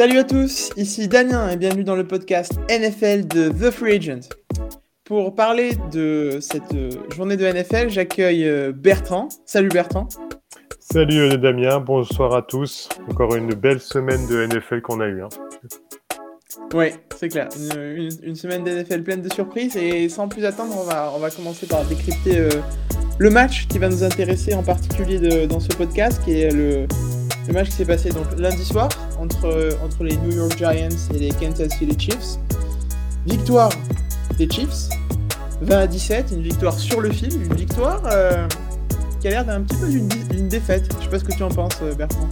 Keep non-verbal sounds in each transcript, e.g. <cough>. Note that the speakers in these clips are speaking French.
Salut à tous, ici Damien et bienvenue dans le podcast NFL de The Free Agent. Pour parler de cette euh, journée de NFL, j'accueille euh, Bertrand. Salut Bertrand. Salut euh, Damien, bonsoir à tous. Encore une belle semaine de NFL qu'on a eu. Hein. Oui, c'est clair. Une, semaine de NFL pleine de surprises et sans plus attendre, on va, on va commencer par décrypter le match qui va nous intéresser en particulier dans ce podcast, qui est le, le match qui s'est passé donc lundi soir entre, entre les New York Giants et les Kansas City Chiefs. Victoire des Chiefs, 20 à 17, une victoire sur le fil, une victoire euh, qui a l'air d'un petit peu d'une défaite. Je sais pas ce que tu en penses, euh, Bertrand.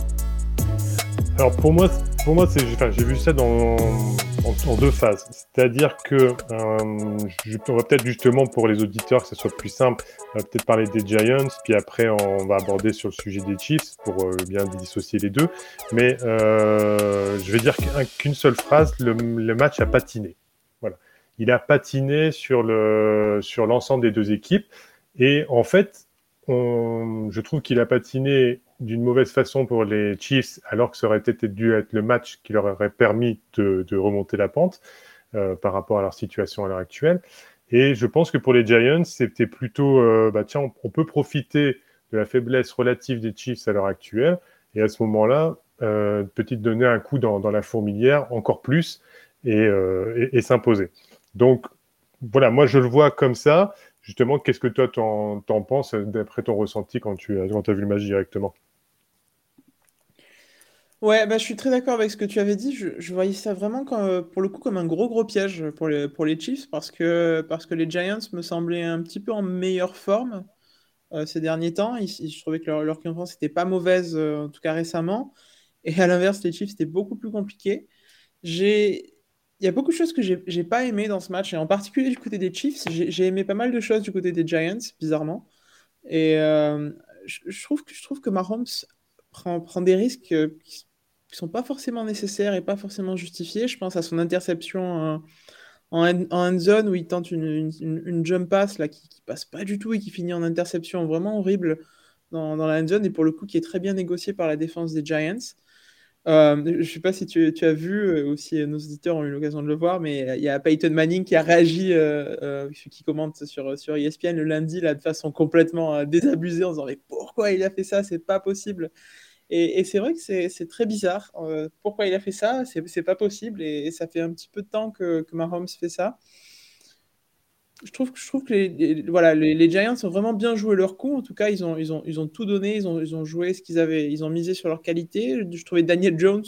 Alors pour moi, pour moi, j'ai vu ça dans, en, deux phases. C'est-à-dire que euh, je, on va peut-être justement pour les auditeurs que ce soit plus simple, peut-être parler des Giants, puis après on va aborder sur le sujet des Chiefs pour euh, bien dissocier les deux. Mais je vais dire qu'une seule phrase, le, match a patiné. Il a patiné sur le sur l'ensemble des deux équipes et en fait, je trouve qu'il a patiné d'une mauvaise façon pour les Chiefs, alors que ça aurait été dû être le match qui leur aurait permis de, remonter la pente euh, par rapport à leur situation à l'heure actuelle. Et je pense que pour les Giants, c'était plutôt, euh, bah tiens, on, peut profiter de la faiblesse relative des Chiefs à l'heure actuelle, et à ce moment-là, euh, peut-être donner un coup dans, la fourmilière encore plus et s'imposer? Donc voilà, moi je le vois comme ça. Justement, qu'est-ce que toi t'en, penses d'après ton ressenti quand tu as, vu le match directement? Ouais, bah, je suis très d'accord avec ce que tu avais dit. Je, voyais ça vraiment comme, pour le coup comme un gros gros piège pour les, Chiefs parce que, les Giants me semblaient un petit peu en meilleure forme euh, ces derniers temps. je trouvais que leur, confiance n'était pas mauvaise, euh, en tout cas récemment. Et à l'inverse, les Chiefs, c'était beaucoup plus compliqué. J'ai il y a beaucoup de choses que j'ai pas aimé dans ce match, et en particulier du côté des Chiefs. J'ai aimé pas mal de choses du côté des Giants, bizarrement. Et euh, je, trouve que, je trouve que Mahomes prend, des risques euh, qui, ne sont pas forcément nécessaires et pas forcément justifiés. Je pense à son interception euh, en, end zone où il tente une, jump pass là, qui, qui, passe pas du tout et qui finit en interception vraiment horrible dans, dans la end zone et pour le coup qui est très bien négocié par la défense des Giants. Euh, je ne sais pas si tu, as vu, euh, aussi nos auditeurs ont eu l'occasion de le voir, mais il y a Peyton Manning qui a réagi, euh, qui commente sur, ESPN le lundi là, de façon complètement désabusée en disant Mais pourquoi il a fait ça? C'est pas possible. Et, c'est vrai que c'est très bizarre. pourquoi il a fait ça? C'est pas possible. Et, ça fait un petit peu de temps que Mahomes fait ça je trouve, je trouve que les, voilà, les, Giants ont vraiment bien joué leur coup. En tout cas, ils ont, ils ont, ils ont tout donné. Ils ont, ils ont joué ce qu'ils avaient. Ils ont misé sur leur qualité. Je trouvais Daniel Jones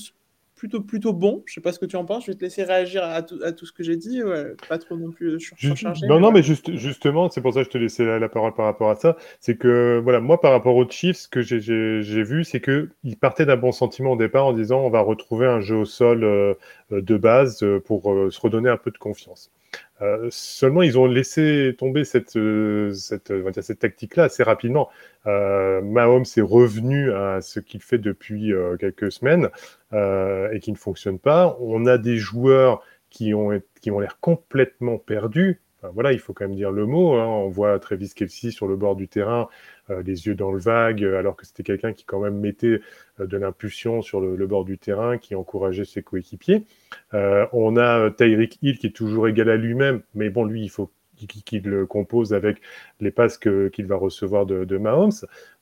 plutôt, plutôt bon. Je sais pas ce que tu en penses. Je vais te laisser réagir à tout, à tout ce que j'ai dit. pas trop non plus surchargé. Non, non, mais juste, justement, c'est pour ça que je te laissais la, parole par rapport à ça. C'est que, voilà, moi, par rapport aux Chiefs, ce que j'ai vu, c'est qu'ils partaient d'un bon sentiment au départ en disant on va retrouver un jeu au sol euh, de base euh, pour euh, se redonner un peu de confiance. Euh, seulement, ils ont laissé tomber cette, euh, cette, cette tactique-là assez rapidement. Euh, Mahomes est revenu à ce qu'il fait depuis euh, quelques semaines et qui ne fonctionne pas. On a des joueurs qui ont, qui ont l'air complètement perdus voilà, il faut quand même dire le mot. Hein. On voit Travis Kelsey sur le bord du terrain, euh, les yeux dans le vague, alors que c'était quelqu'un qui quand même mettait euh, de l'impulsion sur le, bord du terrain, qui encourageait ses coéquipiers. Euh, on a Tyreek Hill qui est toujours égal à lui-même, mais bon, lui, il faut qu'il le compose avec les passes qu'il va recevoir de, de Mahomes.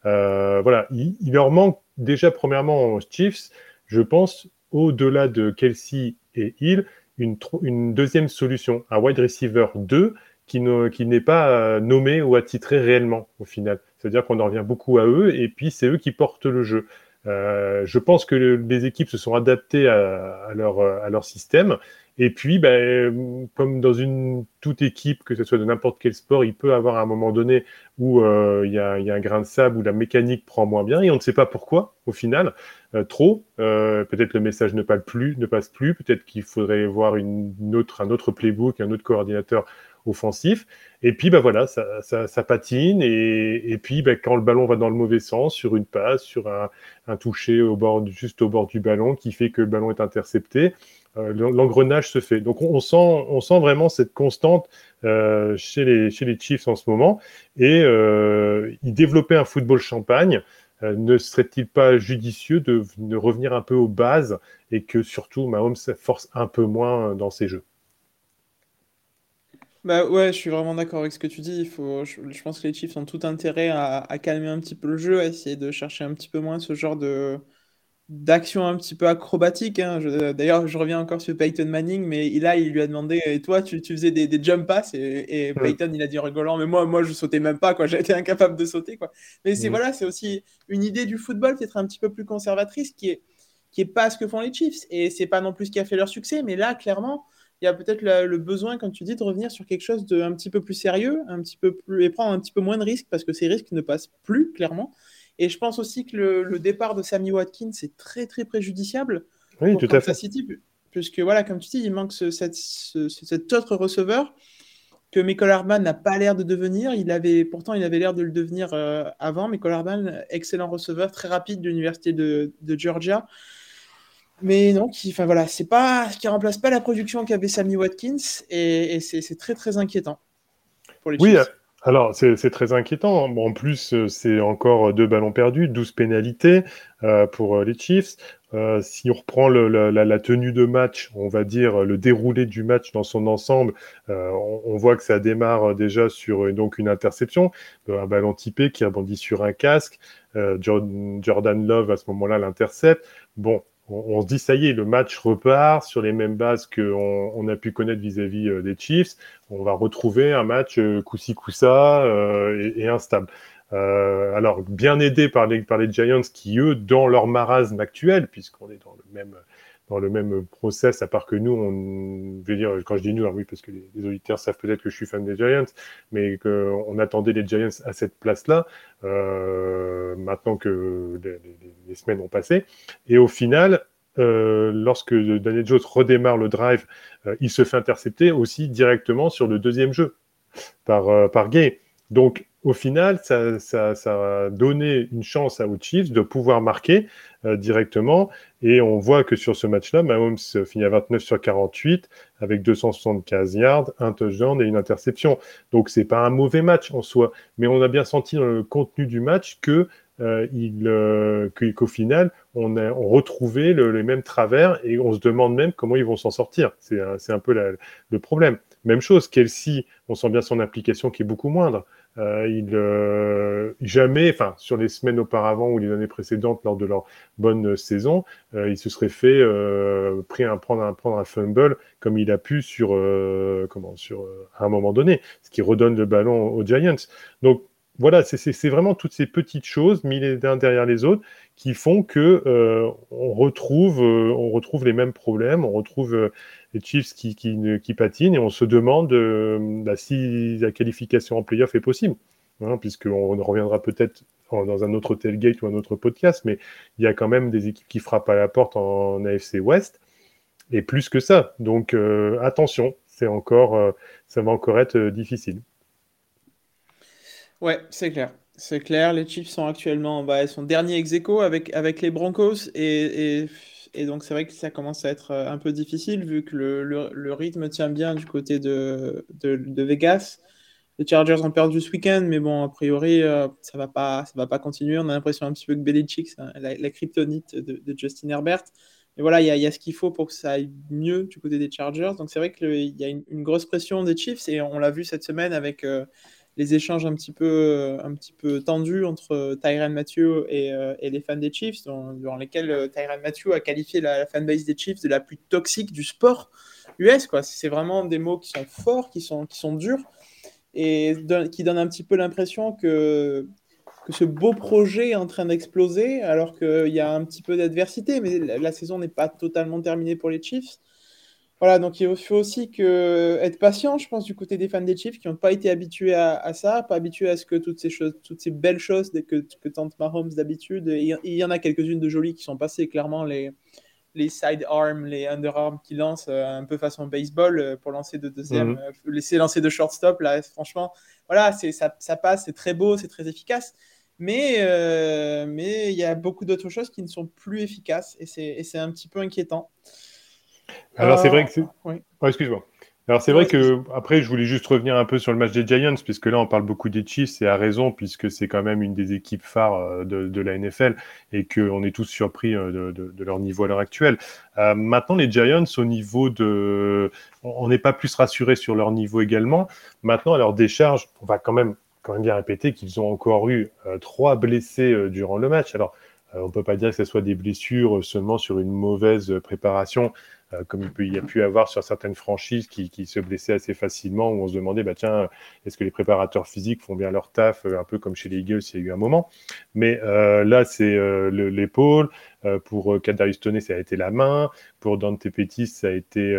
voilà, il, leur manque déjà premièrement Chiefs, je pense, au-delà de Kelsey et Hill, une, deuxième solution, un wide receiver 2 qui, n'est pas euh, nommé ou attitré réellement au final. C'est-à-dire qu'on en revient beaucoup à eux et puis c'est eux qui portent le jeu. Euh, je pense que les équipes se sont adaptées à, leur, à leur système et puis, ben, comme dans une toute équipe, que ce soit de n'importe quel sport, il peut avoir un moment donné où euh, il y, a, un grain de sable, où la mécanique prend moins bien, et on ne sait pas pourquoi, au final, euh, trop. Euh, peut-être le message ne passe plus. Peut-être qu'il faudrait voir un autre playbook, un autre coordinateur offensif. Et puis, bah voilà, ça, patine. Et, puis, bah, quand le ballon va dans le mauvais sens, sur une passe, sur un, un toucher juste au bord du ballon, qui fait que le ballon est intercepté, l'engrenage se fait. Donc, on sent, on sent vraiment cette constante euh, chez, les, chez les Chiefs en ce moment. Et euh, ils développaient un football champagne. Euh, ne serait-il pas judicieux de, de, revenir un peu aux bases et que surtout Mahomes force un peu moins dans ses jeux? Bah ouais, je suis vraiment d'accord avec ce que tu dis. Il faut, je, pense que les Chiefs ont tout intérêt à, calmer un petit peu le jeu, à essayer de chercher un petit peu moins ce genre de d'action un petit peu acrobatique. Hein. D'ailleurs, je reviens encore sur Peyton Manning, mais là, il lui a demandé Et toi, tu, tu faisais des, des, jump pass Et, et Peyton, il a dit en rigolant Mais moi, moi je sautais même pas, quoi. <laughs> J'étais incapable de sauter, quoi. Mais c'est voilà, c'est aussi une idée du football peut-être un petit peu plus conservatrice qui est, qui est pas ce que font les Chiefs. Et c'est pas non plus ce qui a fait leur succès, mais là, clairement il y a peut-être le, besoin, comme tu dis, de revenir sur quelque chose d'un petit peu plus sérieux, un petit peu plus et prendre un petit peu moins de risques parce que ces risques ne passent plus clairement. Et je pense aussi que le, départ de Sammy Watkins est très très préjudiciable. Oui, tout à fait. City, puisque voilà, comme tu dis, il manque ce, cet autre receveur que Michael Hardman n'a pas l'air de devenir. Il avait pourtant il avait l'air de le devenir euh, avant. Michael Hardman, excellent receveur, très rapide de l'université de, de Georgia. Mais non, qui, enfin voilà, c'est pas, qui remplace pas la production qu'avait Sammy Watkins et, c'est très très inquiétant pour les Chiefs. Alors c'est très inquiétant. en plus, euh, c'est encore deux ballons perdus, 12 pénalités euh, pour euh, les Chiefs. si on reprend la, tenue de match, on va dire le déroulé du match dans son ensemble, on, voit que ça démarre déjà sur donc une interception, un ballon typé qui rebondit sur un casque. Jordan Love à ce moment-là l'intercepte. Bon, on, se dit ça y est, le match repart sur les mêmes bases qu'on on a pu connaître vis-à-vis euh, des Chiefs. On va retrouver un match euh, coussi coussa euh, et, instable. alors bien aidé par les, par les Giants qui eux, dans leur marasme actuel, puisqu'on est dans le même dans le même process, à part que nous, on, je veux dire, quand je dis nous, oui, parce que les, auditeurs savent peut-être que je suis fan des Giants, mais qu'on attendait les Giants à cette place-là, euh, maintenant que les, semaines ont passé. Et au final, euh, lorsque Daniel Jones redémarre le drive, euh, il se fait intercepter aussi directement sur le deuxième jeu par, euh, par Gay. Donc, au final, ça, a donné une chance aux Chiefs de pouvoir marquer euh, directement. Et on voit que sur ce match-là, Mahomes finit à 29 sur 48 avec 275 yards, un touchdown et une interception. Donc, c'est pas un mauvais match en soi. Mais on a bien senti dans le contenu du match que euh, euh, qu'au final, on a retrouvait les mêmes travers et on se demande même comment ils vont s'en sortir. C'est un, peu le problème. Même chose, Kelsey, on sent bien son implication qui est beaucoup moindre. Euh, il euh, jamais, enfin sur les semaines auparavant ou les années précédentes lors de leur bonne saison, euh, il se serait fait pris un prendre un fumble comme il a pu sur comment sur à un moment donné, ce qui redonne le ballon aux Giants. Donc voilà, c'est vraiment toutes ces petites choses mis les uns derrière les autres qui font que euh, on retrouve euh, on retrouve les mêmes problèmes, on retrouve euh, les Chiefs qui, patinent et on se demande bah, si la qualification en playoff est possible, hein, puisqu'on reviendra peut-être dans un autre tailgate ou un autre podcast, mais il y a quand même des équipes qui frappent à la porte en, AFC West et plus que ça. Donc attention, c'est encore ça va encore être difficile. Ouais, c'est clair. C'est clair, les Chiefs sont actuellement bah, sont derniers ex avec, avec les Broncos et, et, donc c'est vrai que ça commence à être euh, un peu difficile vu que le, le, rythme tient bien du côté de, de, Vegas. Les Chargers ont perdu ce week-end, mais bon, a priori, euh, ça va va pas continuer. On a l'impression un petit peu que Belichick, la, la kryptonite de, Justin Herbert. Mais voilà, il y, y, a ce qu'il faut pour que ça aille mieux du côté des Chargers. Donc c'est vrai qu'il y a une, grosse pression des Chiefs et on l'a vu cette semaine avec... Euh, les échanges un petit peu, tendus entre Tyrann Matthew et, euh, et, les fans des Chiefs, durant lesquels euh, Tyrann Matthew a qualifié la, fanbase des Chiefs de la plus toxique du sport US. C'est vraiment des mots qui sont forts, qui sont, durs, et qui donnent un petit peu l'impression que ce beau projet est en train d'exploser, alors qu'il y a un petit peu d'adversité, mais la saison n'est pas totalement terminée pour les Chiefs. Voilà, donc il faut aussi que, être patient, je pense, du côté des fans des Chiefs qui n'ont pas été habitués à, ça, pas habitués à ce que toutes ces choses, toutes ces belles choses que, que tente Mahomes d'habitude, il y en a quelques-unes de jolies qui sont passées, clairement, les, les side arms, les underarms qui lancent un peu façon baseball pour lancer de deuxième, mhm. laisser lancer de shortstop. Là, franchement, voilà, ça passe, c'est très beau, c'est très efficace. Mais mais il y a beaucoup d'autres choses qui ne sont plus efficaces et c'est un petit peu inquiétant. Alors, c'est vrai que c'est. Oui. excuse-moi. Alors c'est vrai que après je voulais juste revenir un peu sur le match des Giants puisque là on parle beaucoup des Chiefs et à raison puisque c'est quand même une des équipes phares euh, de, la NFL et qu'on est tous surpris euh, de, leur niveau à l'heure actuelle. Euh, maintenant les Giants au niveau de, on n'est pas plus rassuré sur leur niveau également. Maintenant à leur décharge, on va quand même quand même bien répéter qu'ils ont encore eu trois blessés durant le match. Alors on peut pas dire que ce soit des blessures seulement sur une mauvaise préparation euh, comme il, peut, y a pu avoir sur certaines franchises qui, qui, se blessaient assez facilement, où on se demandait, bah, tiens, est-ce que les préparateurs physiques font bien leur taf, euh, un peu comme chez les Eagles, il y a eu un moment. Mais euh, là, c'est euh, pour Kadarius Toney, ça a été la main. Pour Dante Pettis, ça a été,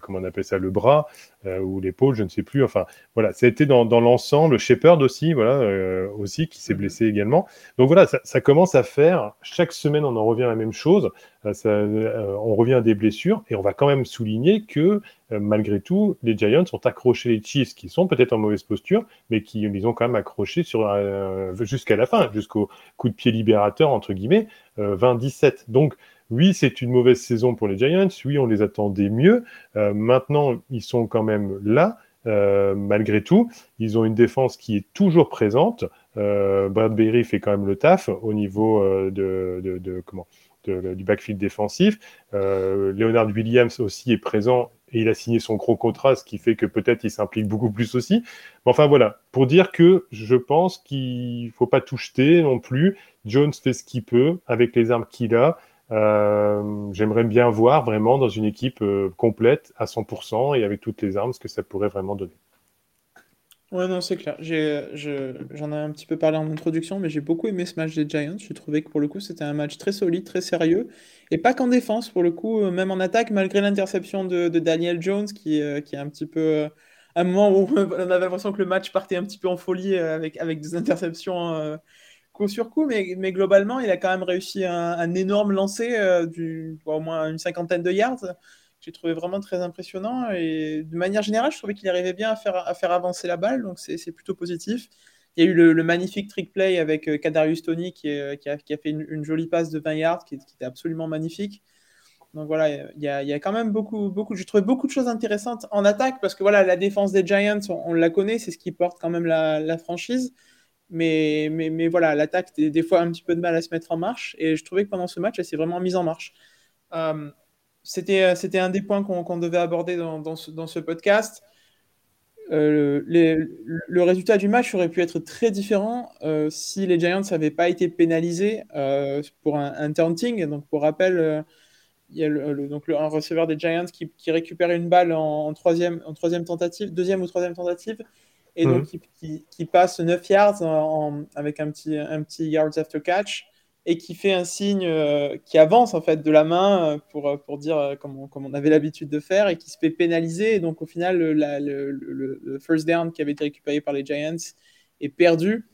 comment on appelle ça, le bras ou l'épaule, je ne sais plus. Enfin, voilà, ça a été dans, dans l'ensemble. Shepard aussi, voilà, aussi, qui s'est mhm. blessé également. Donc voilà, ça, ça, commence à faire. Chaque semaine, on en revient à la même chose. Ça, on revient à des blessures. Et on va quand même souligner que euh, malgré tout, les Giants ont accroché les Chiefs, qui sont peut-être en mauvaise posture, mais qui les ont quand même accrochés euh, jusqu'à la fin, jusqu'au coup de pied libérateur, entre guillemets, 20-17. Euh, Donc, oui, c'est une mauvaise saison pour les Giants. Oui, on les attendait mieux. maintenant, ils sont quand même là. malgré tout, ils ont une défense qui est toujours présente. Brad Berry fait quand même le taf au niveau de, comment du backfield défensif. Euh, Leonard Williams aussi est présent et il a signé son gros contrat, ce qui fait que peut-être il s'implique beaucoup plus aussi. Mais enfin voilà, pour dire que je pense qu'il ne faut pas tout jeter non plus. Jones fait ce qu'il peut avec les armes qu'il a. Euh, j'aimerais bien voir vraiment dans une équipe euh, complète à 100% et avec toutes les armes ce que ça pourrait vraiment donner. Ouais, non, c'est clair. J'ai, j'en ai un petit peu parlé en introduction, mais j'ai beaucoup aimé ce match des Giants. J'ai trouvé que pour le coup, c'était un match très solide, très sérieux. Et pas qu'en défense, pour le coup, euh, même en attaque, malgré l'interception de, Daniel Jones, qui, euh, qui est un petit peu. Euh, un moment où <laughs> on avait l'impression que le match partait un petit peu en folie avec, avec des interceptions coup sur coup, mais, mais globalement, il a quand même réussi un, énorme lancer du, au moins une cinquantaine de yards j'ai trouvé vraiment très impressionnant. Et de manière générale, je trouvais qu'il arrivait bien à faire, à faire avancer la balle, donc c'est plutôt positif. Il y a eu le, magnifique trick play avec euh, Kadarius Tony qui, qui, a, qui, a, fait une, jolie passe de 20 yards qui, était absolument magnifique. Donc voilà, il y, a, il y a, quand même beaucoup, beaucoup, j'ai trouvé beaucoup de choses intéressantes en attaque parce que voilà, la défense des Giants, on, la connaît, c'est ce qui porte quand même la, la franchise. Mais, mais, mais voilà, l'attaque, des, des fois un petit peu de mal à se mettre en marche. Et je trouvais que pendant ce match, elle s'est vraiment mise en marche. Euh, euh, c'était, un des points qu'on, devait aborder dans, ce, podcast. Euh, le résultat du match aurait pu être très différent euh, si les Giants n'avaient pas été pénalisés pour un, un, taunting. Donc, pour rappel, il y a donc un receveur des Giants qui, récupère une balle en, troisième, en troisième tentative, deuxième ou troisième tentative, et donc mhm. qui, passe 9 yards avec un petit, un petit yards after catch et qui fait un signe euh, qui avance en fait de la main euh, pour, euh, pour dire comme on, on avait l'habitude de faire et qui se fait pénaliser. Et donc au final, le, first down qui avait été récupéré par les Giants est perdu.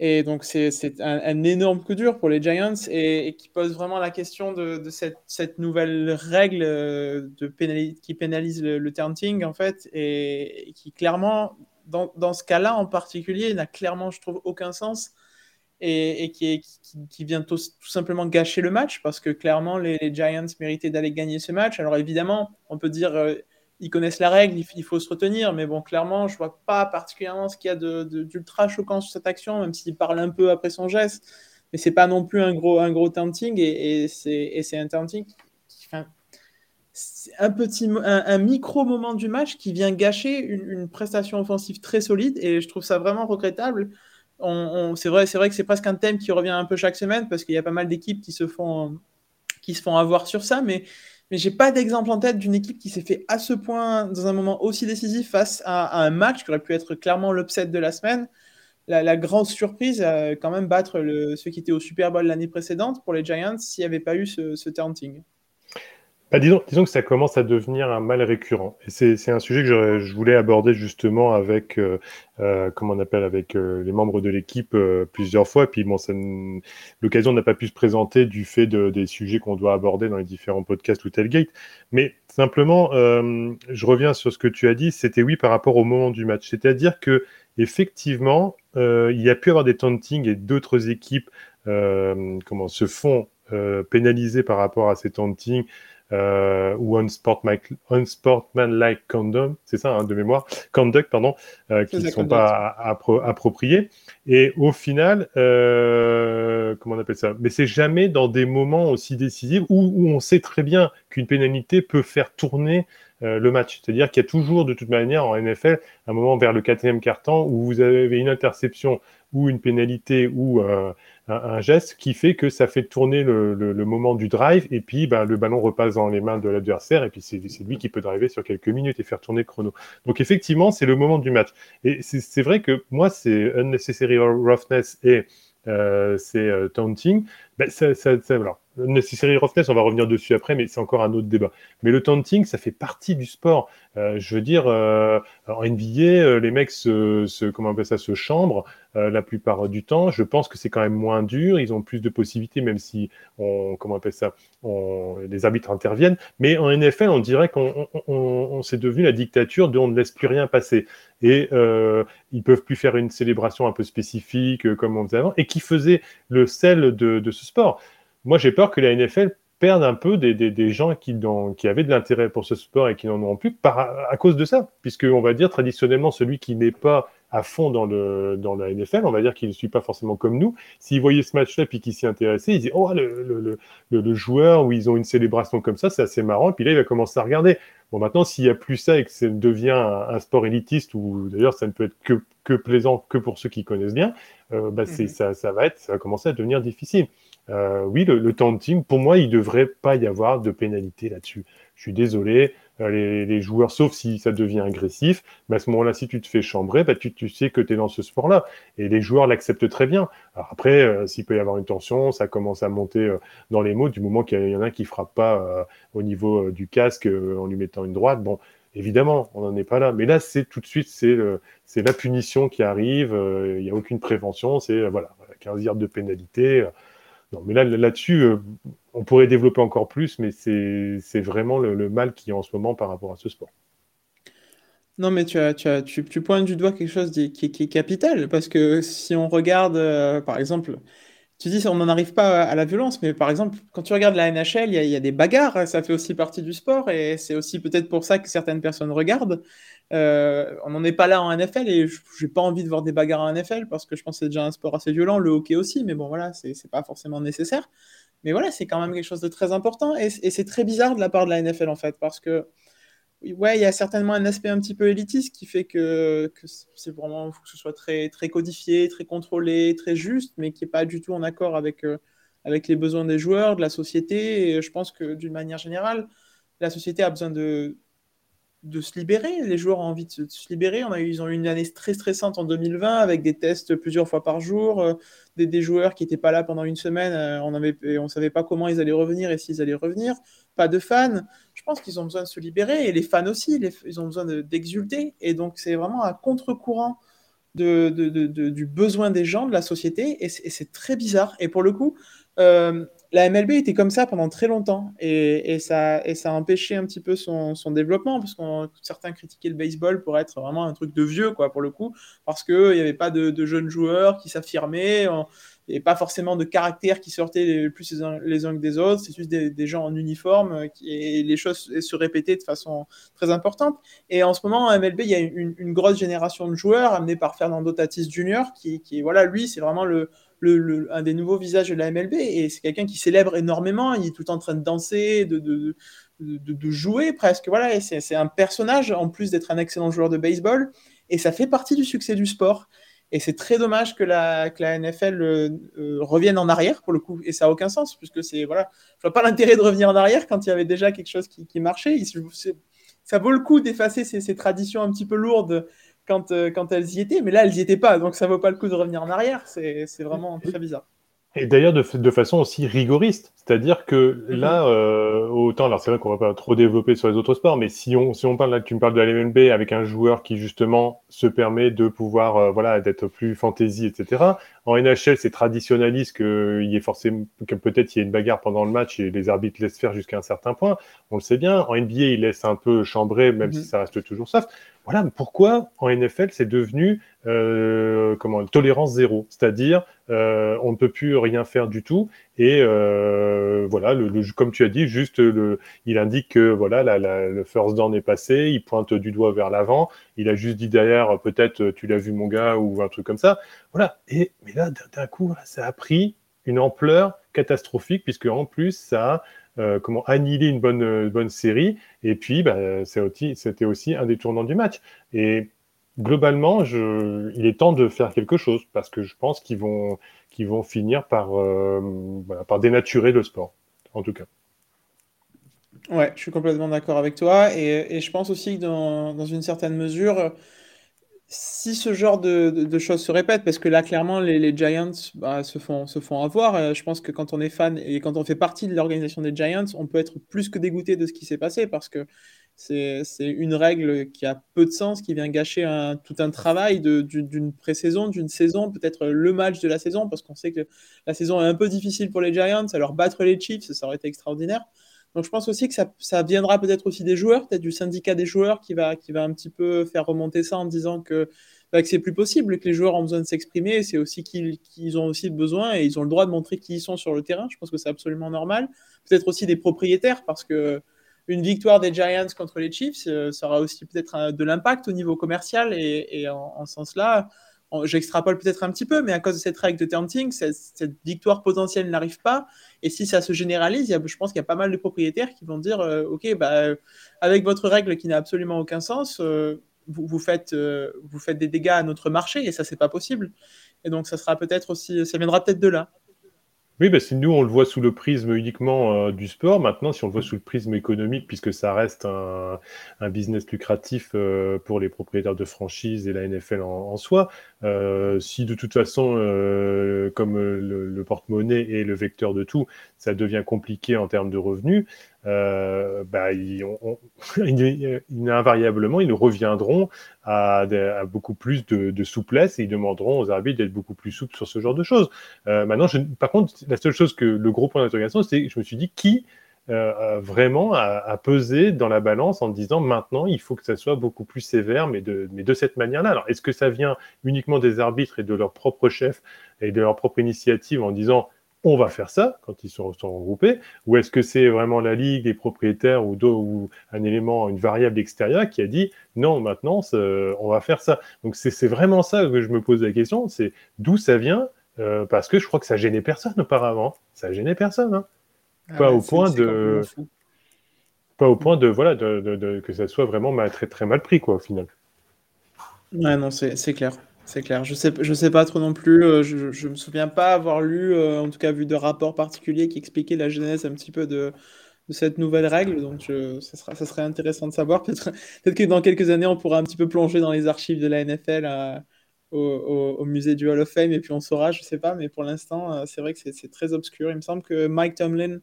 Et donc c'est un, énorme coup dur pour les Giants et, qui pose vraiment la question de, cette, cette, nouvelle règle de qui pénalise le, le taunting en fait et, qui clairement, dans, dans ce cas-là en particulier, n'a clairement, je trouve, aucun sens et, qui, vient tout, simplement gâcher le match parce que clairement les, Giants méritaient d'aller gagner ce match. Alors évidemment, on peut dire euh, ils connaissent la règle, il, faut se retenir, mais bon, clairement, je vois pas particulièrement ce qu'il y a d'ultra choquant sur cette action, même s'il parle un peu après son geste. Mais c'est pas non plus un gros, un gros taunting et, c'est un taunting qui, un petit, un, micro moment du match qui vient gâcher une, une prestation offensive très solide et je trouve ça vraiment regrettable c'est vrai, c'est vrai que c'est presque un thème qui revient un peu chaque semaine parce qu'il y a pas mal d'équipes qui se font qui se font avoir sur ça, mais mais j'ai pas d'exemple en tête d'une équipe qui s'est fait à ce point dans un moment aussi décisif face à, un match qui aurait pu être clairement l'upset de la semaine. La, grande surprise, euh, quand même battre ceux qui étaient au Super Bowl l'année précédente pour les Giants s'il n'y avait pas eu ce, ce taunting. Bah, disons, que ça commence à devenir un mal récurrent. C'est un sujet que je, voulais aborder justement avec, euh, euh, comment on appelle, avec euh, les membres de l'équipe plusieurs fois. Puis bon, l'occasion n'a pas pu se présenter du fait de, des sujets qu'on doit aborder dans les différents podcasts ou Tailgate. Mais simplement, je reviens sur ce que tu as dit. C'était oui par rapport au moment du match. C'est-à-dire que effectivement, il y a pu avoir des tauntings et d'autres équipes se font pénaliser par rapport à ces tauntings euh, ou unsportmanlike conduct, c'est ça, hein, de mémoire, conduct, pardon, euh, qui ne sont pas appropriés. Et au final, euh, comment on appelle ça? Mais c'est jamais dans des moments aussi décisifs où, où on sait très bien qu'une pénalité peut faire tourner euh, le match. C'est-à-dire qu'il y a toujours, de toute manière, en NFL, un moment vers le quatrième quart-temps où vous avez une interception ou une pénalité ou euh, un, geste qui fait que ça fait tourner le, moment du drive et puis ben, le ballon repasse dans les mains de l'adversaire et puis c'est lui qui peut driver sur quelques minutes et faire tourner le chrono. Donc effectivement, c'est le moment du match. Et c'est vrai que moi, c'est unnecessary roughness et euh, c'est taunting. Ben, ça, ça, ça, Necessary roughness, on va revenir dessus après, mais c'est encore un autre débat. Mais le taunting, ça fait partie du sport. Euh, je veux dire, euh, en NBA, euh, les mecs se, se, comment on appelle ça, se chambrent la plupart du temps. Je pense que c'est quand même moins dur. Ils ont plus de possibilités, même si on, comment on appelle ça, les arbitres interviennent. Mais en NFL, on dirait qu'on on, on, s'est devenu la dictature de on ne laisse plus rien passer. Et ils peuvent plus faire une célébration un peu spécifique comme on faisait avant, et qui faisait le sel de ce sport moi, j'ai peur que la NFL perde un peu des, gens qui, avaient de l'intérêt pour ce sport et qui n'en auront plus à cause de ça. Puisque, on va dire, traditionnellement, celui qui n'est pas à fond dans, le, dans la NFL, on va dire qu'il ne suit pas forcément comme nous. S'il voyait ce match-là et qu'il s'y intéressait, il dit Oh, le, le, le, joueur où ils ont une célébration comme ça, c'est assez marrant. Et puis là, il va commencer à regarder. Bon, maintenant, s'il n'y a plus ça et que ça devient un, sport élitiste, ou d'ailleurs, ça ne peut être que, que, plaisant que pour ceux qui connaissent bien, euh, bah, mhm. ça, ça, va être, ça va commencer à devenir difficile. Euh, oui, le, le taunting, pour moi, il ne devrait pas y avoir de pénalité là-dessus. Je suis désolé, euh, les, joueurs, sauf si ça devient agressif, mais à ce moment-là, si tu te fais chambrer, bah, tu, tu sais que tu es dans ce sport-là. Et les joueurs l'acceptent très bien. Alors après, euh, s'il peut y avoir une tension, ça commence à monter euh, dans les mots, du moment qu'il y en a qui frappe pas au niveau du casque en lui mettant une droite. Bon, évidemment, on n'en est pas là. Mais là, c'est tout de suite, c'est la punition qui arrive. Il n'y a aucune prévention. C'est voilà, 15 yards de pénalité. Non, mais là, là-dessus, euh, on pourrait développer encore plus, mais c'est vraiment le, mal qui est en ce moment par rapport à ce sport. Non, mais tu, as, tu, as, tu, pointes du doigt quelque chose qui, est capital, parce que si on regarde, euh, par exemple, tu dis on n'en arrive pas à la violence, mais par exemple, quand tu regardes la NHL, il y, y, a des bagarres, ça fait aussi partie du sport, et c'est aussi peut-être pour ça que certaines personnes regardent. Euh, on n'en est pas là en NFL et j'ai pas envie de voir des bagarres en NFL parce que je pense que c'est déjà un sport assez violent, le hockey aussi, mais bon voilà, c'est pas forcément nécessaire. Mais voilà, c'est quand même quelque chose de très important et, c'est très bizarre de la part de la NFL en fait parce que ouais, il y a certainement un aspect un petit peu élitiste qui fait que, c'est vraiment faut que ce soit très très codifié, très contrôlé, très juste, mais qui est pas du tout en accord avec euh, avec les besoins des joueurs, de la société. Et je pense que d'une manière générale, la société a besoin de de se libérer. Les joueurs ont envie de se, libérer. Ils ont eu une année très stressante en 2020 avec des tests plusieurs fois par jour, euh, des, joueurs qui n'étaient pas là pendant une semaine. Euh, on ne savait pas comment ils allaient revenir et s'ils allaient revenir. Pas de fans. Je pense qu'ils ont besoin de se libérer et les fans aussi. ils ont besoin d'exulter. et donc, c'est vraiment à contre-courant du besoin des gens, de la société. Et c'est très bizarre. Et pour le coup, euh, la MLB était comme ça pendant très longtemps et, ça, et ça a empêché un petit peu son, développement parce que certains critiquaient le baseball pour être vraiment un truc de vieux, quoi, pour le coup, parce qu'il n'y avait pas de, jeunes joueurs qui s'affirmaient, et pas forcément de caractères qui sortaient les plus les uns que des autres, c'est juste des, gens en uniforme euh, et les choses se répétaient de façon très importante. Et en ce moment, en MLB, il y a une, grosse génération de joueurs amenés par Fernando Tatis Jr., qui, qui voilà, lui, c'est vraiment le un des nouveaux visages de la MLB et c'est quelqu'un qui célèbre énormément. Il est tout en train de danser, de, de, jouer presque. Voilà, c'est un personnage en plus d'être un excellent joueur de baseball et ça fait partie du succès du sport. Et c'est très dommage que la, que la NFL euh, euh, revienne en arrière pour le coup. Et ça n'a aucun sens, puisque c'est. Voilà, je vois pas l'intérêt de revenir en arrière quand il y avait déjà quelque chose qui, marchait. ça vaut le coup d'effacer ces, traditions un petit peu lourdes quand, euh, quand elles y étaient, mais là, elles y étaient pas, donc ça vaut pas le coup de revenir en arrière. C'est vraiment très bizarre. Et d'ailleurs, de, de, façon aussi rigoriste. C'est-à-dire que mhm. là, euh, autant, alors c'est vrai qu'on va pas trop développer sur les autres sports, mais si on, si on parle là, tu me parles de la LMB avec un joueur qui justement se permet de pouvoir, euh, voilà, d'être plus fantasy, etc. En NHL, c'est traditionnaliste qu'il y ait forcément, que peut-être il y ait une bagarre pendant le match et les arbitres laissent faire jusqu'à un certain point. On le sait bien. En NBA, ils laissent un peu chambrer, même si mhm. ça reste toujours soft. Voilà pourquoi en NFL, c'est devenu euh, comment tolérance zéro, c'est-à-dire euh, on ne peut plus rien faire du tout et euh, voilà, le, comme tu as dit, juste le, il indique que voilà, le first down est passé, il pointe du doigt vers l'avant, il a juste dit derrière peut-être tu l'as vu mon gars ou un truc comme ça, voilà. Et mais là d'un coup, ça a pris une ampleur catastrophique puisque en plus ça a comment annihiler une bonne, bonne série. Et puis, bah, c'était aussi un des tournants du match. Et globalement, il est temps de faire quelque chose parce que je pense qu'ils vont, qu'ils vont finir par, euh, dénaturer le sport, en tout cas. Ouais, je suis complètement d'accord avec toi. Et, je pense aussi que dans, une certaine mesure, si ce genre de, choses se répètent, parce que là, clairement, les, Giants bah, se, font, se font avoir, euh, je pense que quand on est fan et quand on fait partie de l'organisation des Giants, on peut être plus que dégoûté de ce qui s'est passé, parce que c'est une règle qui a peu de sens, qui vient gâcher tout un travail d'une pré-saison, d'une saison, peut-être le match de la saison, parce qu'on sait que la saison est un peu difficile pour les Giants, alors battre les Chiefs, ça aurait été extraordinaire. Donc je pense aussi que ça, viendra peut-être aussi des joueurs, peut-être du syndicat des joueurs qui va, qui va un petit peu faire remonter ça en disant que, bah, que c'est plus possible, que les joueurs ont besoin de s'exprimer, c'est aussi qu'ils ont aussi besoin et ils ont le droit de montrer qui ils sont sur le terrain. Je pense que c'est absolument normal. Peut-être aussi des propriétaires parce que une victoire des Giants contre les Chiefs, euh, ça aura aussi peut-être de l'impact au niveau commercial et, en, ce sens-là, j'extrapole peut-être un petit peu, mais à cause de cette règle de taunting, cette, victoire potentielle n'arrive pas. Et si ça se généralise, je pense qu'il y a pas mal de propriétaires qui vont dire euh, Ok, bah, avec votre règle qui n'a absolument aucun sens, euh, vous, faites, vous faites des dégâts à notre marché et ça, c'est pas possible. Et donc, ça sera peut-être aussi, ça viendra peut-être de là. Oui, bah, si nous, on le voit sous le prisme uniquement euh, du sport. Maintenant, si on le voit sous le prisme économique, puisque ça reste un, business lucratif euh, pour les propriétaires de franchises et la NFL en, soi, euh, si de toute façon, comme le, le porte-monnaie est le vecteur de tout, ça devient compliqué en termes de revenus, euh, bah, ils, on, <laughs> invariablement, ils reviendront à, à beaucoup plus de, souplesse et ils demanderont aux arbitres d'être beaucoup plus souples sur ce genre de choses. Euh, maintenant, je, par contre, la seule chose que le gros point d'interrogation, c'est que je me suis dit qui euh, vraiment a, a, pesé dans la balance en disant maintenant il faut que ça soit beaucoup plus sévère, mais de, mais de cette manière-là. Alors, est-ce que ça vient uniquement des arbitres et de leur propre chef et de leur propre initiative en disant on va faire ça quand ils sont, regroupés, ou est-ce que c'est vraiment la ligue, les propriétaires ou, ou, un élément, une variable extérieure qui a dit non, maintenant on va faire ça. Donc c'est vraiment ça que je me pose la question, c'est d'où ça vient, euh, parce que je crois que ça gênait personne auparavant, ça gênait personne, hein. ah pas au point de, pas au point de voilà de, que ça soit vraiment très très mal pris quoi au final. Ouais non c'est clair. C'est clair. Je sais, je sais pas trop non plus. Euh, je, je me souviens pas avoir lu, euh, en tout cas vu de rapports particuliers qui expliquaient la genèse un petit peu de, cette nouvelle règle. Donc, ça, sera, ça serait intéressant de savoir. Peut-être peut que dans quelques années, on pourra un petit peu plonger dans les archives de la NFL euh, au, musée du Hall of Fame et puis on saura, je sais pas. Mais pour l'instant, c'est vrai que c'est très obscur. Il me semble que Mike Tomlin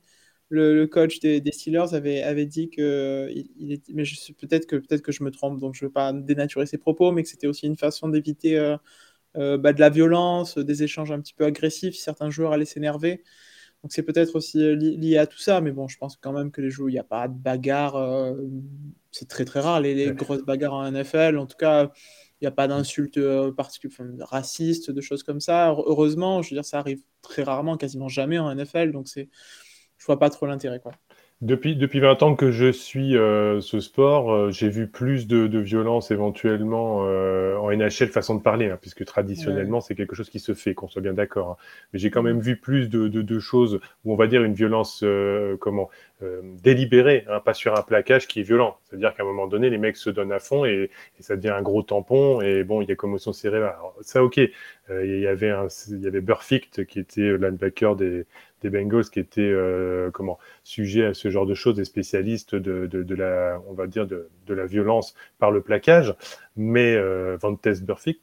le, coach des, Steelers avait, avait dit que il, mais je peut-être que peut-être que je me trompe, donc je ne veux pas dénaturer ses propos, mais que c'était aussi une façon d'éviter euh, euh, bah, de la violence, des échanges un petit peu agressifs, certains joueurs allaient s'énerver. Donc c'est peut-être aussi euh, lié à tout ça, mais bon, je pense quand même que les joueurs, il n'y a pas de bagarre, c'est très très rare les, grosses bagarres en NFL. En tout cas, il n'y a pas d'insultes particulières, racistes, de choses comme ça. Heureusement, je veux dire, ça arrive très rarement, quasiment jamais en NFL, donc c'est je vois pas trop l'intérêt. quoi. Depuis, depuis 20 ans que je suis euh, ce sport, euh, j'ai vu plus de, de violence éventuellement euh, en NHL façon de parler, hein, puisque traditionnellement c'est quelque chose qui se fait, qu'on soit bien d'accord. Hein. Mais j'ai quand même vu plus de, de, de, choses où on va dire une violence comment délibérée, hein, pas sur un plaquage qui est violent. C'est-à-dire qu'à un moment donné, les mecs se donnent à fond et, et, ça devient un gros tampon et bon, il y a commotion cérébrale. ça, ok. il y avait un, il y avait Burfict qui était l'unbacker des des Bengals qui étaient euh, comment sujets à ce genre de choses, des spécialistes de, la, on va dire de, la violence par le plaquage, mais euh, Van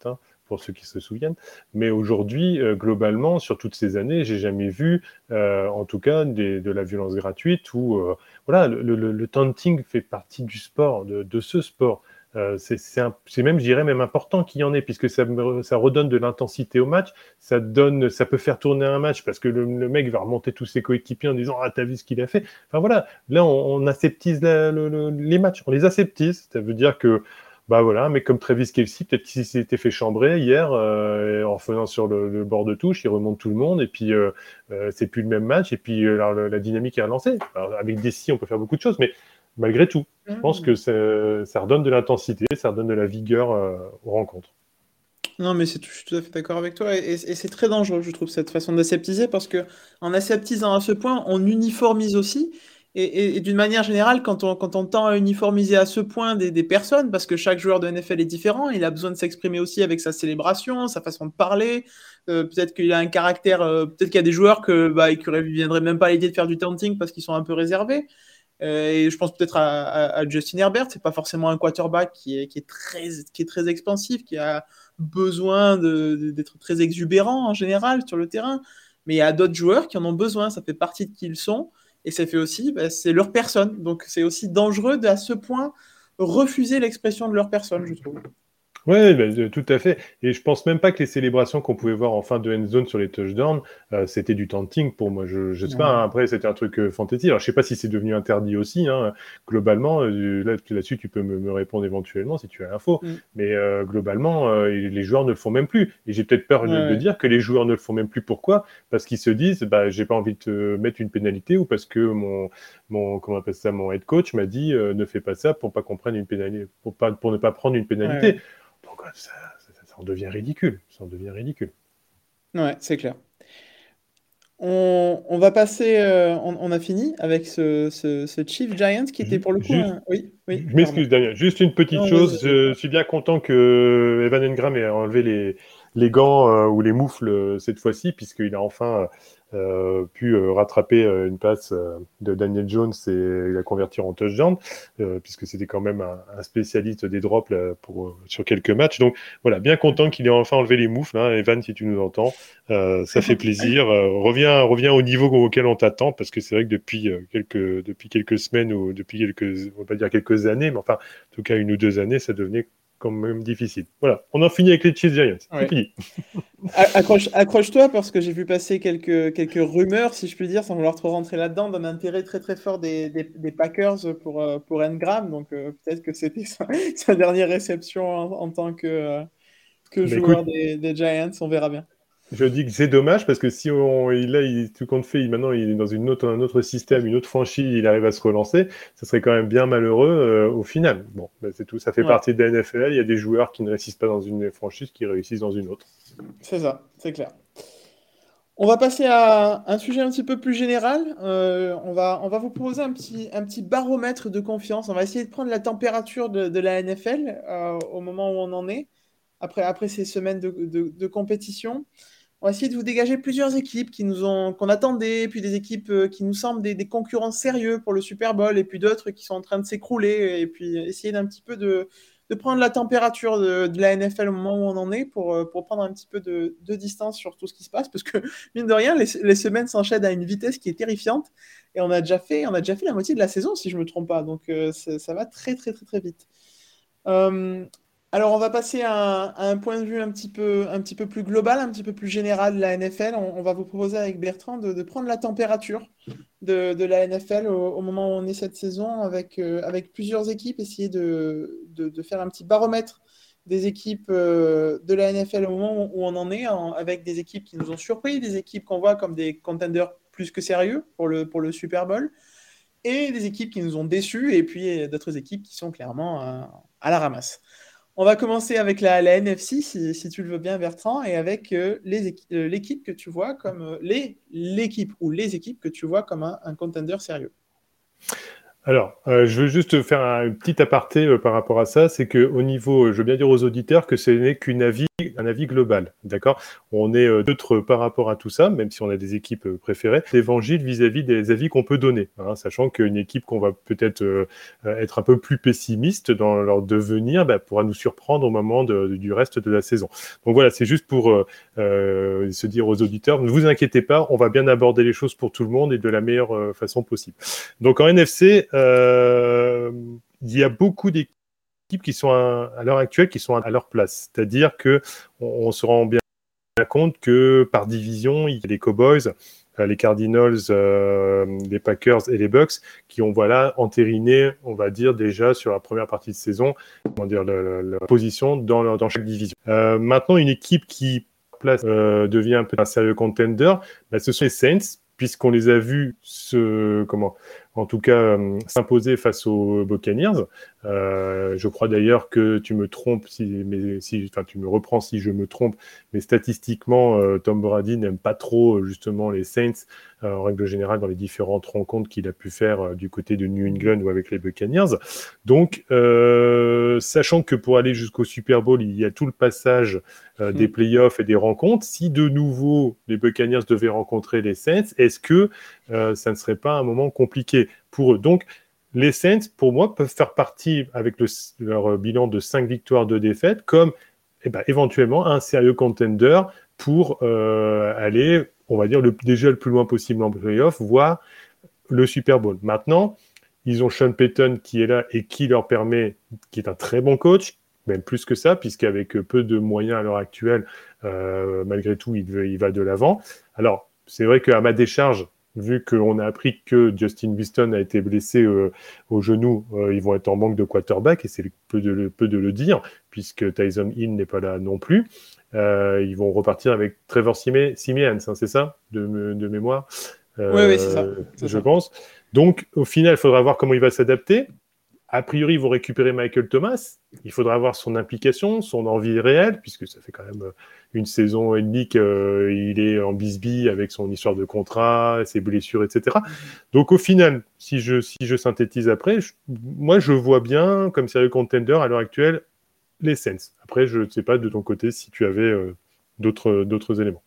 hein, pour ceux qui se souviennent. Mais aujourd'hui, globalement, sur toutes ces années, j'ai jamais vu, en tout cas, de la violence gratuite ou voilà, le, le, taunting fait partie du sport, de ce sport. Euh, c'est même, je dirais, même important qu'il y en ait, puisque ça, ça redonne de l'intensité au match. Ça donne, ça peut faire tourner un match parce que le, mec va remonter tous ses coéquipiers en disant Ah, t'as vu ce qu'il a fait Enfin voilà, là, on, aseptise les matchs, on les aseptise. Ça veut dire que, bah voilà, mec comme Travis Kelsey, peut-être qu'il s'était fait chambrer hier euh, en faisant sur le, bord de touche, il remonte tout le monde, et puis euh, c'est plus le même match, et puis la dynamique est relancée. avec des si, on peut faire beaucoup de choses, mais malgré tout. Je pense mm. que ça redonne de l'intensité, ça redonne de la vigueur euh, aux rencontres. Non, mais je suis tout à fait d'accord avec toi. Et, c'est très dangereux, je trouve, cette façon d'aseptiser, parce que en aseptisant à ce point, on uniformise aussi. Et, d'une manière générale, quand on, quand on tend à uniformiser à ce point des, personnes, parce que chaque joueur de NFL est différent, il a besoin de s'exprimer aussi avec sa célébration, sa façon de parler. Euh, peut-être qu'il a un caractère, euh, peut-être qu'il y a des joueurs que, bah, qui ne viendraient même pas à l'idée de faire du taunting parce qu'ils sont un peu réservés. Euh, et je pense peut-être à, Justin Herbert, c'est pas forcément un quarterback qui est, qui est, très, qui est très expansif, qui a besoin d'être très exubérant en général sur le terrain, mais il y a d'autres joueurs qui en ont besoin, ça fait partie de qui ils sont, et ça fait aussi, bah, c'est leur personne, donc c'est aussi dangereux de, à ce point refuser l'expression de leur personne, je trouve. Oui, ben, tout à fait. Et je pense même pas que les célébrations qu'on pouvait voir en fin de end zone sur les touchdowns, euh, c'était du taunting pour moi. Je, je sais pas. Hein, après, c'était un truc euh. Alors, je sais pas si c'est devenu interdit aussi. Hein. Globalement, euh, là, là-dessus, tu peux me, me, répondre éventuellement si tu as l'info. Mm. Mais euh, globalement, les joueurs ne le font même plus. Et j'ai peut-être peur de, dire que les joueurs ne le font même plus. Pourquoi? Parce qu'ils se disent, bah, j'ai pas envie de te mettre une pénalité ou parce que mon, mon, comment on appelle ça, mon head coach m'a dit, ne fais pas ça pour pas qu'on prenne une pénalité, pour pas, pour ne pas prendre une pénalité ça, en devient ridicule. Ça en devient ridicule. Ouais, c'est clair. On, va passer, euh, on, a fini avec ce, Chief Giant qui était pour le coup. Oui, oui, je m'excuse, Daniel. Juste une petite chose. Je suis bien content que Evan Engram ait enlevé les, les gants euh, ou les moufles euh, cette fois-ci, puisqu'il a enfin pu euh, rattraper euh, une passe de Daniel Jones et la convertir en touchdown, puisque c'était quand même un, spécialiste des drops pour, sur quelques matchs. Donc voilà, bien content qu'il ait enfin enlevé les moufles. Hein. Evan, si tu nous entends, ça fait plaisir. reviens, reviens au niveau auquel on t'attend, parce que c'est vrai que depuis quelques, depuis quelques semaines ou depuis quelques, on va pas dire quelques années, mais enfin, en tout cas une ou deux années, ça devenait quand même difficile. Voilà, on en finit avec les Chiefs Giants. Fini. <laughs> Accroche, accroche-toi parce que j'ai vu passer quelques, quelques rumeurs, si je puis dire, sans vouloir trop rentrer là-dedans, d'un intérêt très très fort des, des, Packers pour, euh, pour Engram. Donc euh, peut-être que c'était sa, <laughs> dernière réception en, tant que, euh, que joueur des, des Giants. On verra bien. Je dis que c'est dommage parce que si on, il, là, il, tout compte fait, maintenant il est dans une autre, un autre système, une autre franchise, il arrive à se relancer, ça serait quand même bien malheureux euh, au final. Bon, ben, c'est tout, ça fait partie de la NFL. Il y a des joueurs qui ne réussissent pas dans une franchise qui réussissent dans une autre. C'est ça, c'est clair. On va passer à un sujet un petit peu plus général. Euh, on, va, on va vous proposer un petit, un petit baromètre de confiance. On va essayer de prendre la température de, de la NFL euh, au moment où on en est, après, après ces semaines de, de, de compétition on va essayer de vous dégager plusieurs équipes qu'on attendait, puis des équipes euh, qui nous semblent des, concurrents sérieux pour le Super Bowl, et puis d'autres qui sont en train de s'écrouler, et puis essayer d'un petit peu de, prendre la température de, la NFL au moment où on en est pour, euh, prendre un petit peu de, distance sur tout ce qui se passe, parce que <laughs> mine de rien, les, semaines s'enchaînent à une vitesse qui est terrifiante, et on a déjà fait, on a déjà fait la moitié de la saison, si je ne me trompe pas, donc euh, ça, va très très très très vite. Alors, on va passer à un, point de vue un petit, peu, plus global, un petit peu plus général de la NFL. On, va vous proposer avec Bertrand de, prendre la température de, la NFL au, moment où on est cette saison avec, euh, plusieurs équipes, essayer de, faire un petit baromètre des équipes euh, de la NFL au moment où on en est, avec des équipes qui nous ont surpris, des équipes qu'on voit comme des contenders plus que sérieux pour le, Super Bowl, et des équipes qui nous ont déçus, et puis d'autres équipes qui sont clairement euh, à la ramasse. On va commencer avec la, NFC, si, tu le veux bien, Bertrand, et avec euh, euh, l'équipe que tu vois comme euh, l'équipe ou les équipes que tu vois comme un, contender sérieux. Alors, je veux juste faire un petit aparté par rapport à ça, c'est qu'au niveau, je veux bien dire aux auditeurs que ce n'est qu'une avis un avis global, d'accord? On est euh, neutre par rapport à tout ça, même si on a des équipes euh, préférées. L'évangile vis-à-vis des avis qu'on peut donner, hein, sachant qu'une équipe qu'on va peut-être euh, être un peu plus pessimiste dans leur devenir bah, pourra nous surprendre au moment du reste de la saison. Donc voilà, c'est juste pour se dire aux auditeurs, ne vous inquiétez pas, on va bien aborder les choses pour tout le monde et de la meilleure façon possible. Donc en NFC, il y a beaucoup d'équipes qui sont à, l'heure actuelle qui sont à leur place. C'est-à-dire que on, se rend bien compte que par division, il y a les Cowboys, euh, les Cardinals, euh, les Packers et les Bucks qui ont voilà entériné, on va dire déjà sur la première partie de saison, comment dire, leur position dans, chaque division. Euh, maintenant, une équipe qui place devient un peu un sérieux contender, bah, ce sont les Saints puisqu'on les a vus se comment en tout cas euh, s'imposer face aux Buccaneers. Euh, je crois d'ailleurs que tu me trompes, si, mais si, enfin, tu me reprends si je me trompe, mais statistiquement, euh, Tom Brady n'aime pas trop justement les Saints en règle générale dans les différentes rencontres qu'il a pu faire du côté de New England ou avec les Buccaneers. Donc, sachant que pour aller jusqu'au Super Bowl, il y a tout le passage hmm. des playoffs et des rencontres. Si de nouveau les Buccaneers devaient rencontrer les Saints, est-ce que ça ne serait pas un moment compliqué? Pour eux. Donc, les Saints, pour moi, peuvent faire partie, avec leur bilan de 5 victoires, de défaites, comme eh ben, éventuellement un sérieux contender pour euh, aller, on va dire, le, déjà le plus loin possible en playoff, voire le Super Bowl. Maintenant, ils ont Sean Payton qui est là et qui leur permet, qui est un très bon coach, même plus que ça, puisqu'avec peu de moyens à l'heure actuelle, euh, malgré tout, il, il va de l'avant. Alors, c'est vrai qu'à ma décharge, vu qu'on a appris que Justin Winston a été blessé euh, au genou, euh, ils vont être en manque de quarterback, et c'est peu de, peu de le dire, puisque Tyson Hill n'est pas là non plus. Euh, ils vont repartir avec Trevor Simeons, hein, c'est ça, de, mémoire? Oui, c'est ça. Je pense. Donc, au final, il faudra voir comment il va s'adapter. A priori, ils vont récupérer Michael Thomas. Il faudra voir son implication, son envie réelle, puisque ça fait quand même une saison et demie qu'il euh, est en bisbille avec son histoire de contrat, ses blessures, etc. Donc au final, si je, si je synthétise après, moi je vois bien comme sérieux contender à l'heure actuelle les Saints. Après, je ne sais pas de ton côté si tu avais euh, d'autres éléments.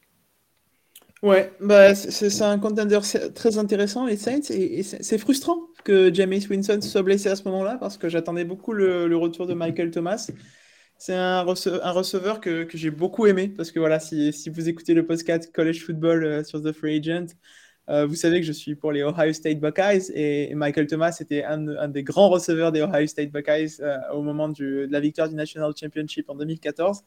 Ouais, bah, c'est un contender très intéressant, les Saints, et, c'est frustrant que James Winston soit blessé à ce moment-là, parce que j'attendais beaucoup le, retour de Michael Thomas. C'est un, receveur que, que j'ai beaucoup aimé, parce que voilà, si, si, vous écoutez le podcast College Football euh, sur The Free Agent, euh, vous savez que je suis pour les Ohio State Buckeyes, et, Michael Thomas était un, des grands receveurs des Ohio State Buckeyes euh, au moment de la victoire du National Championship en 2014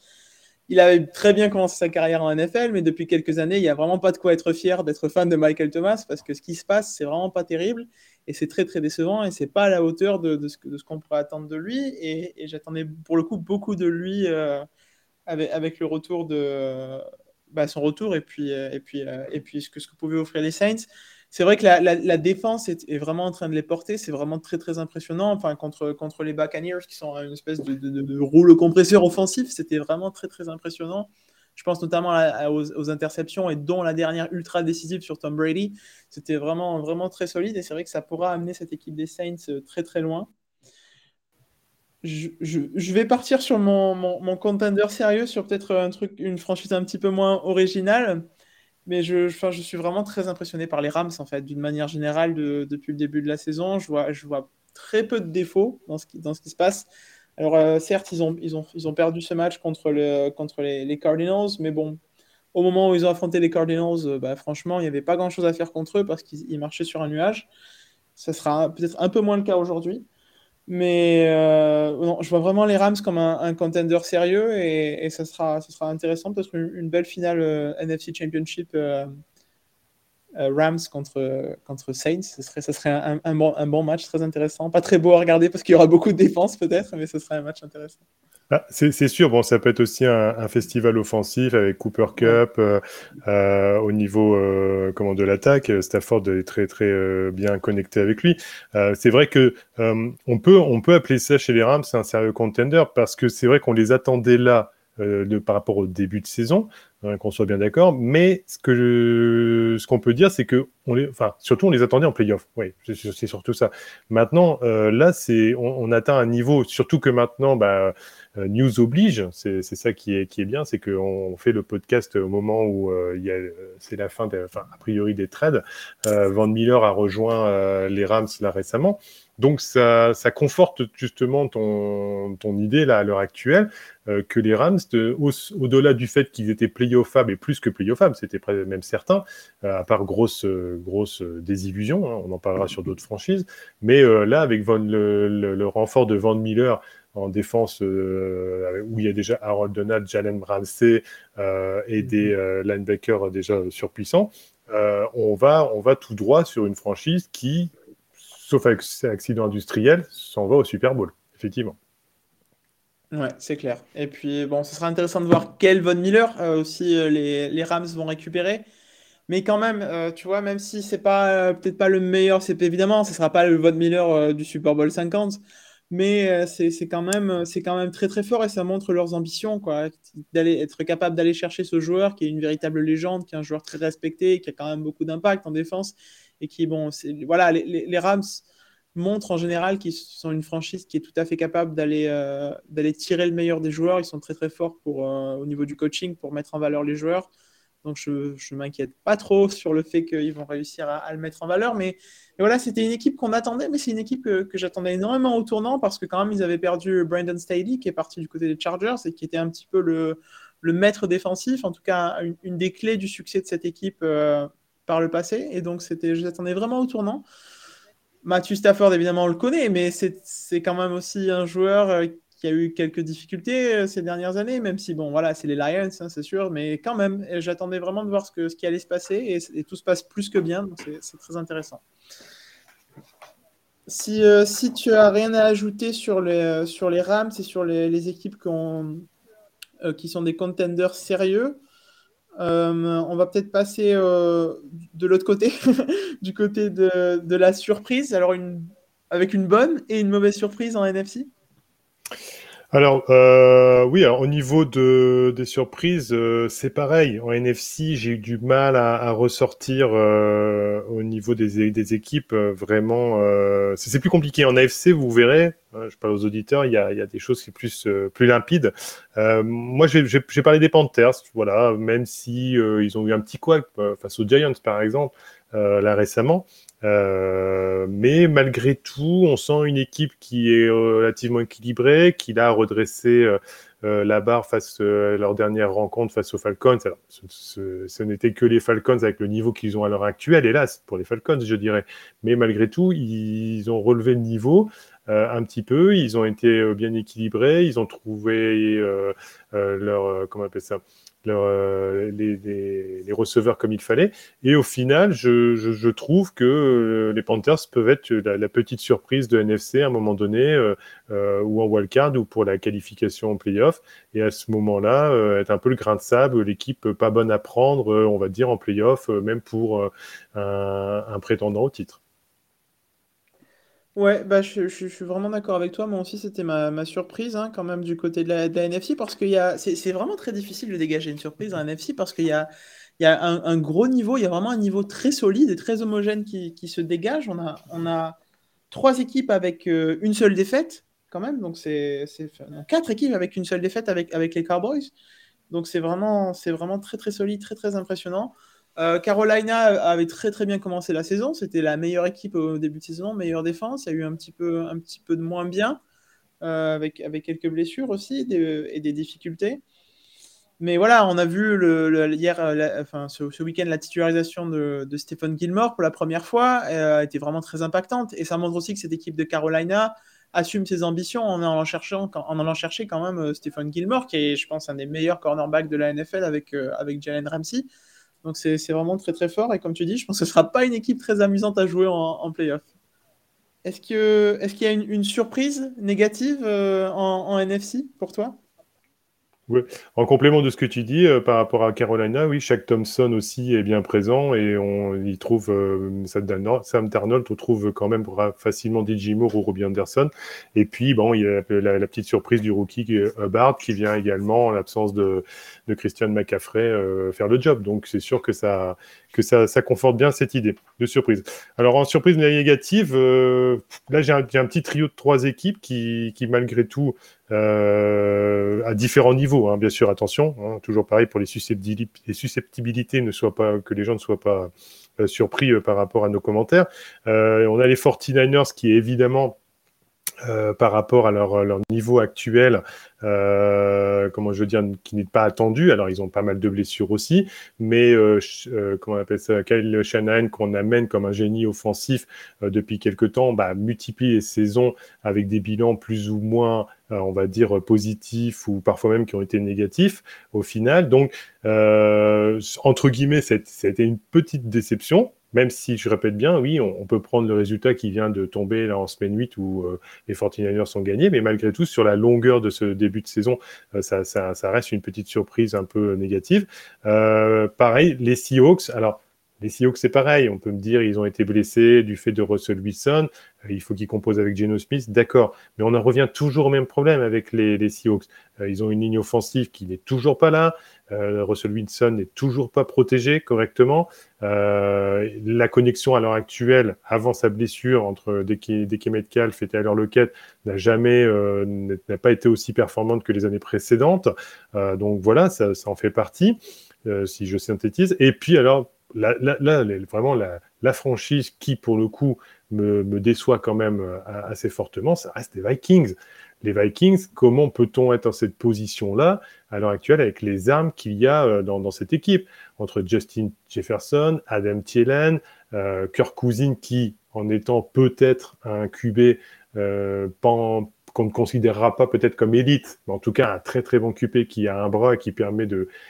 il avait très bien commencé sa carrière en NFL, mais depuis quelques années, il n'y a vraiment pas de quoi être fier d'être fan de Michael Thomas parce que ce qui se passe, c'est vraiment pas terrible et c'est très très décevant et c'est pas à la hauteur de, ce, qu'on pourrait attendre de lui. Et, j'attendais pour le coup beaucoup de lui euh, avec, le retour de bah, son retour et puis, euh, et puis, euh, et puis ce que, ce que pouvaient offrir les Saints c'est vrai que la, défense est, vraiment en train de les porter. C'est vraiment très très impressionnant. Enfin, contre, contre les Buccaneers qui sont une espèce de, de, rouleau compresseur offensif, c'était vraiment très très impressionnant. Je pense notamment aux, interceptions et dont la dernière ultra décisive sur Tom Brady. C'était vraiment vraiment très solide et c'est vrai que ça pourra amener cette équipe des Saints euh, très très loin. Je, vais partir sur mon, mon, mon contender sérieux, sur peut-être un truc, une franchise un petit peu moins originale. Mais je, je suis vraiment très impressionné par les Rams, en fait, d'une manière générale, depuis le début de la saison. Je vois, je vois très peu de défauts dans ce qui, dans ce qui se passe. Alors, euh, certes, ils ont, ils, ont, ils ont perdu ce match contre, le, contre les, Cardinals, mais bon, au moment où ils ont affronté les Cardinals, euh, bah, franchement, il n'y avait pas grand-chose à faire contre eux parce qu'ils marchaient sur un nuage. Ça sera peut-être un peu moins le cas aujourd'hui. Mais euh, je vois vraiment les Rams comme un, contender sérieux et, ça, sera, ça sera intéressant, peut-être une, belle finale NFC Championship Rams contre, contre Saints. Ce serait, serait un, bon, un bon match très intéressant. Pas très beau à regarder parce qu'il y aura beaucoup de défense peut-être, mais ce serait un match intéressant. Ah, c'est sûr, bon, ça peut être aussi un, festival offensif avec Cooper Cup euh, euh, au niveau euh, comment de l'attaque. Stafford est très très bien connecté avec lui. c'est vrai que on peut on peut appeler ça chez les Rams un sérieux contender parce que c'est vrai qu'on les attendait là de, par rapport au début de saison. hein, qu'on soit bien d'accord. Mais ce que ce qu'on peut dire, c'est que on les, enfin, surtout on les attendait en playoff. Oui, c'est surtout ça. Maintenant, euh, là, c'est on, on, atteint un niveau, surtout que maintenant, bah, euh, news oblige. C'est ça qui est qui est bien, c'est qu'on fait le podcast au moment où euh, il a, c'est la fin, des, enfin, a priori des trades. Van Miller a rejoint les Rams là récemment. Donc ça, ça conforte justement ton, ton idée là à l'heure actuelle euh, que les Rams, au-delà du fait qu'ils étaient playoffables et plus que playoffables, c'était même certain, euh, à part grosse grosse désillusion, hein, on en parlera sur d'autres franchises, mais euh, là avec Von, le, le, renfort de Van Miller en défense où il y a déjà Harold Donald, Jalen Ramsey et des linebackers déjà surpuissants, on va on va tout droit sur une franchise qui sauf avec accident industriel, s'en va au Super Bowl, effectivement. Ouais, c'est clair. Et puis, bon, ce sera intéressant de voir quel Von Miller euh, aussi euh, les, les, Rams vont récupérer. Mais quand même, euh, tu vois, même si c'est pas peut-être pas le meilleur, c'est évidemment, ce sera pas le Von Miller du Super Bowl 50, mais c'est quand même quand même très très fort et ça montre leurs ambitions quoi, d'aller être capable d'aller chercher ce joueur qui est une véritable légende, qui est un joueur très respecté, qui a quand même beaucoup d'impact en défense et qui, bon, voilà, les, Rams montrent en général qu'ils sont une franchise qui est tout à fait capable d'aller euh, tirer le meilleur des joueurs. Ils sont très très forts pour, euh, au niveau du coaching pour mettre en valeur les joueurs. Donc je ne m'inquiète pas trop <laughs> sur le fait qu'ils vont réussir à, le mettre en valeur. Mais voilà, c'était une équipe qu'on attendait, mais c'est une équipe que, que j'attendais énormément au tournant parce que quand même ils avaient perdu Brandon Staley qui est parti du côté des Chargers et qui était un petit peu le, le maître défensif, en tout cas une, des clés du succès de cette équipe. Euh, par le passé. Et donc, c'était, j'attendais vraiment au tournant. Matthew Stafford, évidemment, on le connaît, mais c'est quand même aussi un joueur euh, qui a eu quelques difficultés euh, ces dernières années, même si, bon, voilà, c'est les Lions, hein, c'est sûr, mais quand même, j'attendais vraiment de voir ce, que, ce qui allait se passer et, tout se passe plus que bien, donc c'est très intéressant. Si, euh, si tu as rien à ajouter sur les, sur les Rams et sur les, les équipes qui sont des contenders sérieux, euh, on va peut-être passer euh, de l'autre côté, <laughs> du côté de, la surprise. Alors, avec une bonne et une mauvaise surprise en NFC alors euh, oui, au niveau de, des surprises, c'est pareil. En NFC, j'ai eu du mal à, ressortir au niveau des, des équipes. vraiment, c'est plus compliqué. En AFC, vous verrez, je parle aux auditeurs, il y a, y a des choses qui sont plus, euh, plus limpides. Euh, moi, j'ai parlé des Panthers, voilà, même si euh, ils ont eu un petit couac face aux Giants, par exemple, là récemment. Mais malgré tout, on sent une équipe qui est relativement équilibrée, qui a redressé la barre face à leur dernière rencontre face aux Falcons. Alors, ce, ce n'était que les Falcons avec le niveau qu'ils ont à l'heure actuelle, hélas, pour les Falcons, je dirais. Mais malgré tout, ils ont relevé le niveau. Euh, un petit peu. Ils ont été euh, bien équilibrés. Ils ont trouvé euh, leur comment on appelle ça? Leur, les, receveurs comme il fallait. Et au final, je, trouve que les Panthers peuvent être la, petite surprise de NFC à un moment donné, euh, ou en wildcard, ou pour la qualification en playoff. Et à ce moment-là, euh, être un peu le grain de sable, l'équipe pas bonne à prendre, on va dire, en playoff, même pour un prétendant au titre. Ouais, bah, je, suis vraiment d'accord avec toi. Moi aussi, c'était ma, surprise hein, quand même du côté de la, NFC parce qu'il y a, c'est vraiment très difficile de dégager une surprise en NFC parce qu'il y a, y a un, un gros niveau, il y a vraiment un niveau très solide et très homogène qui, se dégage. On a, on a trois équipes avec euh, une seule défaite quand même, donc c'est c'est- quatre équipes avec une seule défaite avec, avec les Cowboys. Donc c'est vraiment, c'est vraiment très très solide, très très impressionnant. Euh, Carolina avait très très bien commencé la saison. C'était la meilleure équipe au début de saison, meilleure défense. Il y a eu un petit peu, un petit peu de moins bien, euh, avec, avec quelques blessures aussi et des difficultés. Mais voilà, on a vu hier, enfin, ce, week-end la titularisation de, de, Stephen Gilmore pour la première fois euh, été vraiment très impactante. Et ça montre aussi que cette équipe de Carolina assume ses ambitions en allant chercher, en allant chercher quand même Stephen Gilmore, qui est, je pense, un des meilleurs cornerbacks de la NFL avec, avec Jalen Ramsey. Donc c'est vraiment très très fort. Et comme tu dis, je pense que ce ne sera pas une équipe très amusante à jouer en, en playoff. Est-ce qu'il est qu'il y a une, surprise négative euh, en, NFC pour toi? En complément de ce que tu dis euh, par rapport à Carolina, oui, Shaq Thompson aussi est bien présent et on y trouve euh, Sam Darnold, on trouve quand même facilement DJ Moore ou Robbie Anderson. Et puis, bon, il y a la, petite surprise du rookie euh, Bard qui vient également, en l'absence de, de Christian McCaffrey, faire le job. Donc, c'est sûr que ça, que ça, ça, conforte bien cette idée de surprise. Alors, en surprise négative, là, j'ai un, petit trio de trois équipes qui, qui malgré tout, euh, à différents niveaux, hein, bien sûr, attention, hein, toujours pareil pour les susceptibilités, ne soient pas, que les gens ne soient pas euh, surpris euh, par rapport à nos commentaires. on a les 49ers qui évidemment euh, par rapport à leur, niveau actuel, euh, comment je veux dire, qui n'est pas attendu. Alors, ils ont pas mal de blessures aussi, mais euh, euh comment on appelle ça, Kyle Shanahan, qu'on amène comme un génie offensif euh, depuis quelque temps, bah, multiplie les saisons avec des bilans plus ou moins, on va dire, positifs ou parfois même qui ont été négatifs au final. Donc, entre guillemets, ça a été une petite déception, même si je répète bien, oui, on, peut prendre le résultat qui vient de tomber là en semaine 8 où euh, les 49ers sont gagnés, mais malgré tout, sur la longueur de ce début de saison, euh, ça, reste une petite surprise un peu négative. Euh, pareil, les Seahawks, alors les Seahawks, c'est pareil. On peut me dire ils ont été blessés du fait de Russell Wilson. il faut qu'ils composent avec Geno Smith. D'accord. Mais on en revient toujours au même problème avec les, les Seahawks. ils ont une ligne offensive qui n'est toujours pas là. Euh, Russell Wilson n'est toujours pas protégé correctement. Euh, la connexion à l'heure actuelle, avant sa blessure entre Deke Metcalf et Taylor Lockett, n'a jamais euh, n'a pas été aussi performante que les années précédentes. donc voilà, ça, ça, en fait partie, si je synthétise. Et puis alors, là, là, vraiment la, la, franchise qui, pour le coup, me, me déçoit quand même assez fortement, ça reste les Vikings les Vikings, comment peut-on être dans cette position-là à l'heure actuelle avec les armes qu'il y a euh, dans, cette équipe? Entre Justin Jefferson, Adam Thielen, euh, Kirk Cousin qui, en étant peut-être un QB euh, qu'on ne considérera pas peut-être comme élite, mais en tout cas un très très bon QB qui a un bras qui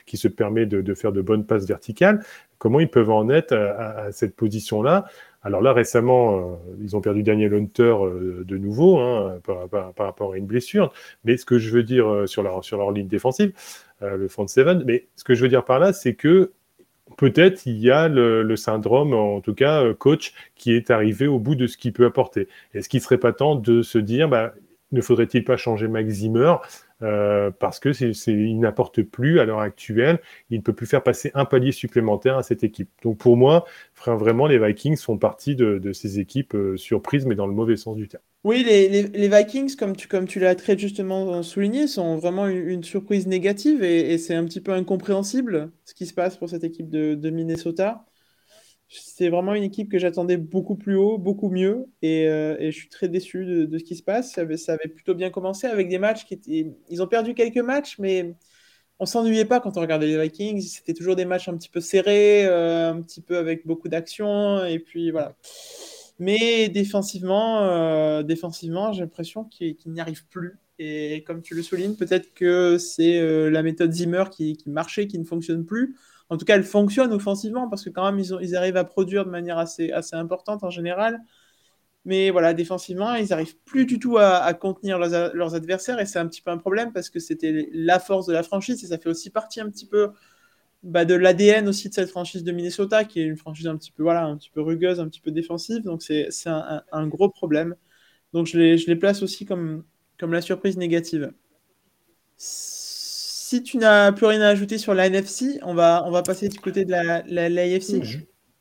qui se permet de, faire de bonnes passes verticales. Comment ils peuvent en être à cette position-là? Alors là, récemment, euh, ils ont perdu Daniel Hunter euh, de nouveau hein, par, rapport à une blessure. Mais ce que je veux dire euh, sur, leur, sur leur ligne défensive, le front seven, mais ce que je veux dire par là, c'est que peut-être il y a le, syndrome, en tout cas coach, qui est arrivé au bout de ce qu'il peut apporter. Est-ce qu'il ne serait pas temps de se dire, bah, ne faudrait-il pas changer Max Zimmer euh, parce que il n'apporte plus à l'heure actuelle, il ne peut plus faire passer un palier supplémentaire à cette équipe. Donc pour moi, vraiment, les Vikings font partie de, ces équipes euh, surprises, mais dans le mauvais sens du terme. Oui, les, Vikings, comme tu, comme tu l'as très justement souligné, sont vraiment une, surprise négative et, c'est un petit peu incompréhensible ce qui se passe pour cette équipe de Minnesota c'est vraiment une équipe que j'attendais beaucoup plus haut, beaucoup mieux, et, euh, je suis très déçu de, ce qui se passe. Ça avait, plutôt bien commencé avec des matchs qui étaient. Ils ont perdu quelques matchs, mais on s'ennuyait pas quand on regardait les Vikings. C'était toujours des matchs un petit peu serrés, euh, un petit peu avec beaucoup d'action, et puis voilà. Mais défensivement, euh, défensivement j'ai l'impression qu'ils n'y arrivent plus. Et comme tu le soulignes, peut-être que c'est la méthode Zimmer qui, qui marchait, qui ne fonctionne plus en tout cas, elle fonctionne offensivement parce que quand même, ils, arrivent à produire de manière assez, importante en général. Mais voilà, défensivement, ils n'arrivent plus du tout à, contenir leurs, adversaires et c'est un petit peu un problème parce que c'était la force de la franchise et ça fait aussi partie un petit peu bah, de l'ADN aussi de cette franchise de Minnesota qui est une franchise un petit peu, voilà, un petit peu rugueuse, un petit peu défensive. Donc c'est un, gros problème. Donc je les, place aussi comme la surprise négative si tu n'as plus rien à ajouter sur la NFC, on va, on va passer du côté de la, la,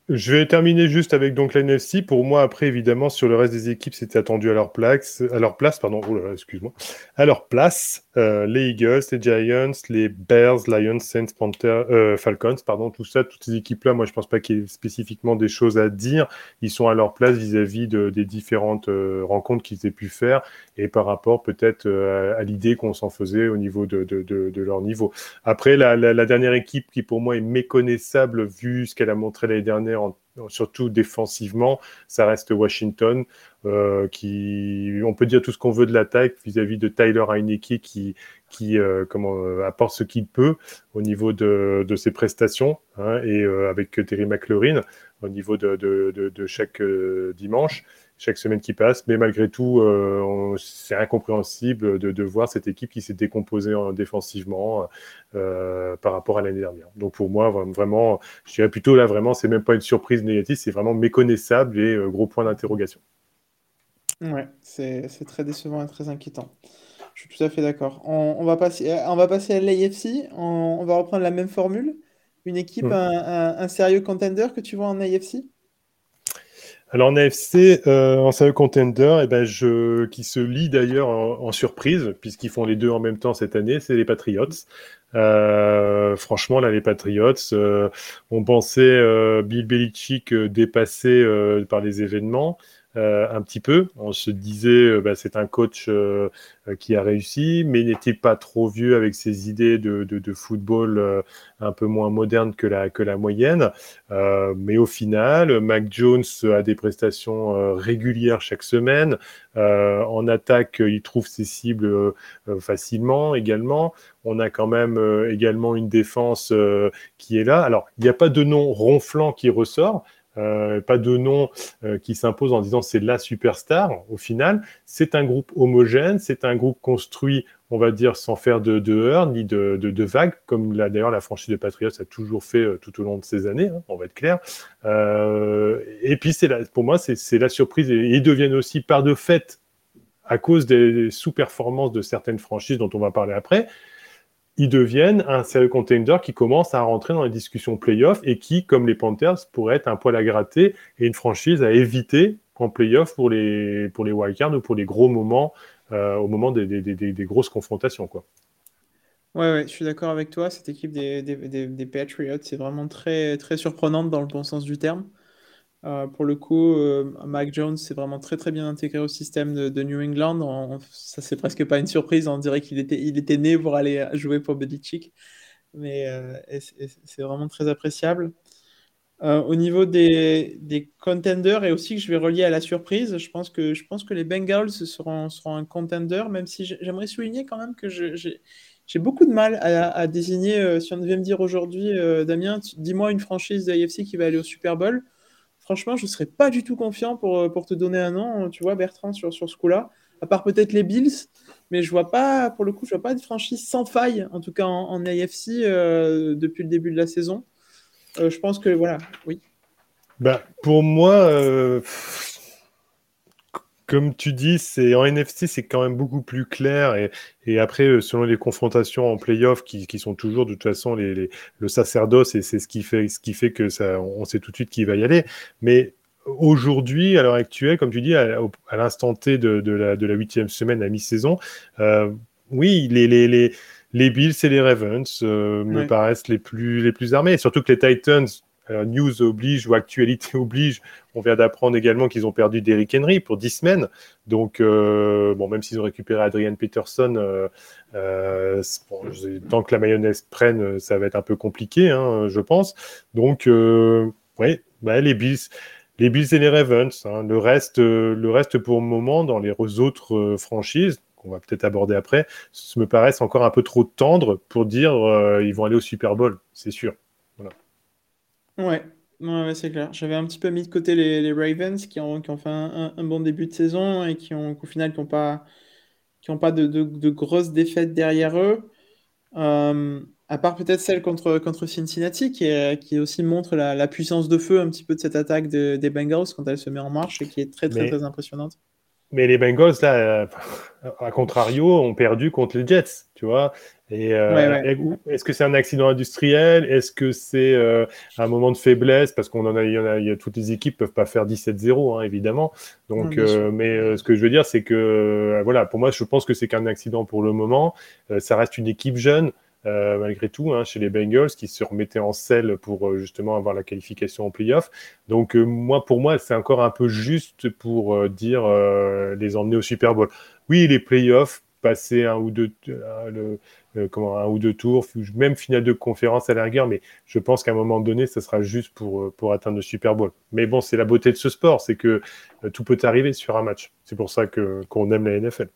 je vais terminer juste avec donc la NFC. Pour moi, après, évidemment, sur le reste des équipes, c'était attendu à leur place, à leur place, pardon. Oh là excuse-moi. À leur place, euh, les Eagles, les Giants, les Bears, Lions, Saints, Panthers, euh, Falcons, pardon, tout ça, toutes ces équipes-là, moi, je pense pas qu'il y ait spécifiquement des choses à dire. Ils sont à leur place vis-à-vis de, des différentes euh, rencontres qu'ils aient pu faire et par rapport peut-être à, l'idée qu'on s'en faisait au niveau de, de, leur niveau. Après, la, la dernière équipe qui pour moi est méconnaissable vu ce qu'elle a montré l'année dernière surtout défensivement, ça reste Washington, euh, qui, on peut dire tout ce qu'on veut de l'attaque vis-à-vis de Tyler Heineke qui, qui euh, euh, apporte ce qu'il peut au niveau de, de ses prestations, hein, et avec Terry McLaurin au niveau de, de chaque dimanche. Chaque semaine qui passe. Mais malgré tout, euh, c'est incompréhensible de, de, voir cette équipe qui s'est décomposée défensivement euh, par rapport à l'année dernière. Donc pour moi, vraiment, je dirais plutôt là, vraiment, c'est même pas une surprise négative, c'est vraiment méconnaissable et gros point d'interrogation. Ouais, c'est très décevant et très inquiétant. Je suis tout à fait d'accord. On, va passer, on va passer à l'AFC. On, on, va reprendre la même formule. Une équipe, hmm. un, sérieux contender que tu vois en AFC alors en AFC, euh, en sérieux contender, eh ben qui se lie d'ailleurs en, surprise, puisqu'ils font les deux en même temps cette année, c'est les Patriots. Euh, franchement, là, les Patriots, euh, on pensait Bill Belichick dépassé par les événements. Euh, un petit peu. On se disait, euh, bah, c'est un coach euh, qui a réussi, mais n'était pas trop vieux avec ses idées de, football un peu moins moderne que la, que la moyenne. mais au final, Mac Jones a des prestations régulières chaque semaine. en attaque, il trouve ses cibles facilement également. On a quand même également une défense qui est là. Alors, il n'y a pas de nom ronflant qui ressort, euh, pas de nom euh, qui s'impose en disant c'est la superstar. Au final, c'est un groupe homogène, c'est un groupe construit, on va dire, sans faire de, de heurts ni de, de, vagues, comme d'ailleurs la franchise de Patriots a toujours fait euh, tout au long de ces années, hein, on va être clair. et puis, c'est pour moi, c'est la surprise. Ils deviennent aussi par de fait, à cause des sous-performances de certaines franchises dont on va parler après, ils deviennent un sérieux contender qui commence à rentrer dans les discussions playoff et qui, comme les Panthers, pourrait être un poil à gratter et une franchise à éviter en playoff pour les, pour les wildcards ou pour les gros moments, euh, au moment des, des, des, grosses confrontations. Quoi. Ouais, ouais, je suis d'accord avec toi. Cette équipe des, des Patriots, c'est vraiment très, très surprenante dans le bon sens du terme. Euh, pour le coup, euh, Mac Jones s'est vraiment très très bien intégré au système de, New England. ça, c'est presque pas une surprise. On dirait qu'il était, il était né pour aller jouer pour Belichick. Mais euh, c'est vraiment très appréciable. au niveau des, des, contenders, et aussi que je vais relier à la surprise, je pense que, je pense que les Bengals seront, seront un contender, même si j'aimerais souligner quand même que j'ai beaucoup de mal à, désigner, si on devait me dire aujourd'hui, Damien, dis-moi une franchise de l'AFC qui va aller au Super Bowl franchement, je ne serais pas du tout confiant pour, euh, pour te donner un nom, tu vois, Bertrand, sur, sur ce coup-là. À part peut-être les Bills, mais je vois pas, pour le coup, je vois pas de franchise sans faille, en tout cas en, AFC, euh, depuis le début de la saison. Euh, je pense que, voilà, oui. Bah, pour moi, comme tu dis, c'est en NFC, c'est quand même beaucoup plus clair. Et, et après, euh, selon les confrontations en playoff, qui, qui sont toujours de toute façon les, les, le sacerdoce, et c'est ce qui fait, ce qui fait que ça, on sait tout de suite qui va y aller. Mais aujourd'hui, à l'heure actuelle, comme tu dis, à, à l'instant T de, de la de la huitième semaine à mi-saison, euh, oui, les, les, les les Bills et les Ravens euh, me paraissent les plus, les plus armés. surtout que les Titans, news oblige ou actualité <laughs> oblige, on vient d'apprendre également qu'ils ont perdu Derrick Henry pour 10 semaines. Donc, euh, bon, même s'ils ont récupéré Adrian Peterson, euh, tant que la mayonnaise prenne, ça va être un peu compliqué, hein, je pense. Donc, oui, bah, les Bills. Les et les Ravens. Hein. Le, reste, le reste, pour le moment, dans les autres franchises, qu'on va peut-être aborder après, me paraissent encore un peu trop tendre pour dire ils vont aller au Super Bowl, c'est sûr. Ouais, ouais, c'est clair. J'avais un petit peu mis de côté les, Ravens qui ont, qui ont fait un, bon début de saison et qui ont, au final, qui n'ont pas, qui ont pas de, de- grosses défaites derrière eux. Euh, à part peut-être celle contre, contre Cincinnati, qui, qui aussi montre la, puissance de feu un petit peu de cette attaque des Bengals quand elle se met en marche et qui est très, très, très impressionnante. Mais les Bengals, là, euh, à contrario, ont perdu contre les Jets, tu vois. Et euh, est-ce que c'est un accident industriel? Est-ce que c'est euh, un moment de faiblesse? Parce qu'on en a, il y en a, il y a, toutes les équipes peuvent pas faire 17-0, hein, évidemment. Donc, mais ce que je veux dire, c'est que voilà, pour moi, je pense que c'est qu'un accident pour le moment. ça reste une équipe jeune. Euh, malgré tout, hein, chez les Bengals, qui se remettaient en selle pour euh, justement avoir la qualification en playoff. Donc, euh, moi, pour moi, c'est encore un peu juste pour dire les emmener au Super Bowl. Oui, les playoffs, passer un ou deux, le, comment, un ou deux tours, même finale de conférence à la rigueur, mais je pense qu'à un moment donné, ça sera juste pour, pour atteindre le Super Bowl. Mais bon, c'est la beauté de ce sport, c'est que tout peut arriver sur un match. C'est pour ça que, qu'on aime la NFL.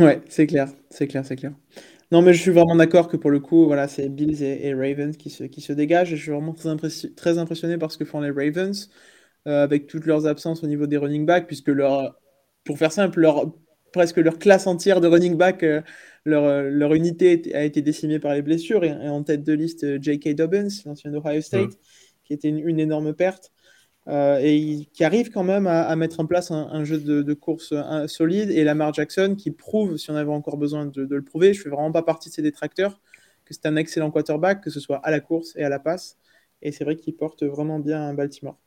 Ouais, c'est clair, c'est clair, c'est clair. Non, mais je suis vraiment d'accord que pour le coup, voilà, c'est Bills et, Ravens qui se, qui se dégagent. Je suis vraiment très, très impressionné par ce que font les Ravens. avec toutes leurs absences au niveau des running backs, puisque leur, pour faire simple, leur, presque leur classe entière de running back, leur, leur, unité a été décimée par les blessures, et, en tête de liste, J.K. Dobbins, l'ancien Ohio State, mmh. qui était une énorme perte. Euh, et qui arrive quand même à, mettre en place un, jeu de, course solide. Et Lamar Jackson qui prouve, si on avait encore besoin de, le prouver, je ne fais vraiment pas partie de ces détracteurs, que c'est un excellent quarterback, que ce soit à la course et à la passe. Et c'est vrai qu'il porte vraiment bien Baltimore.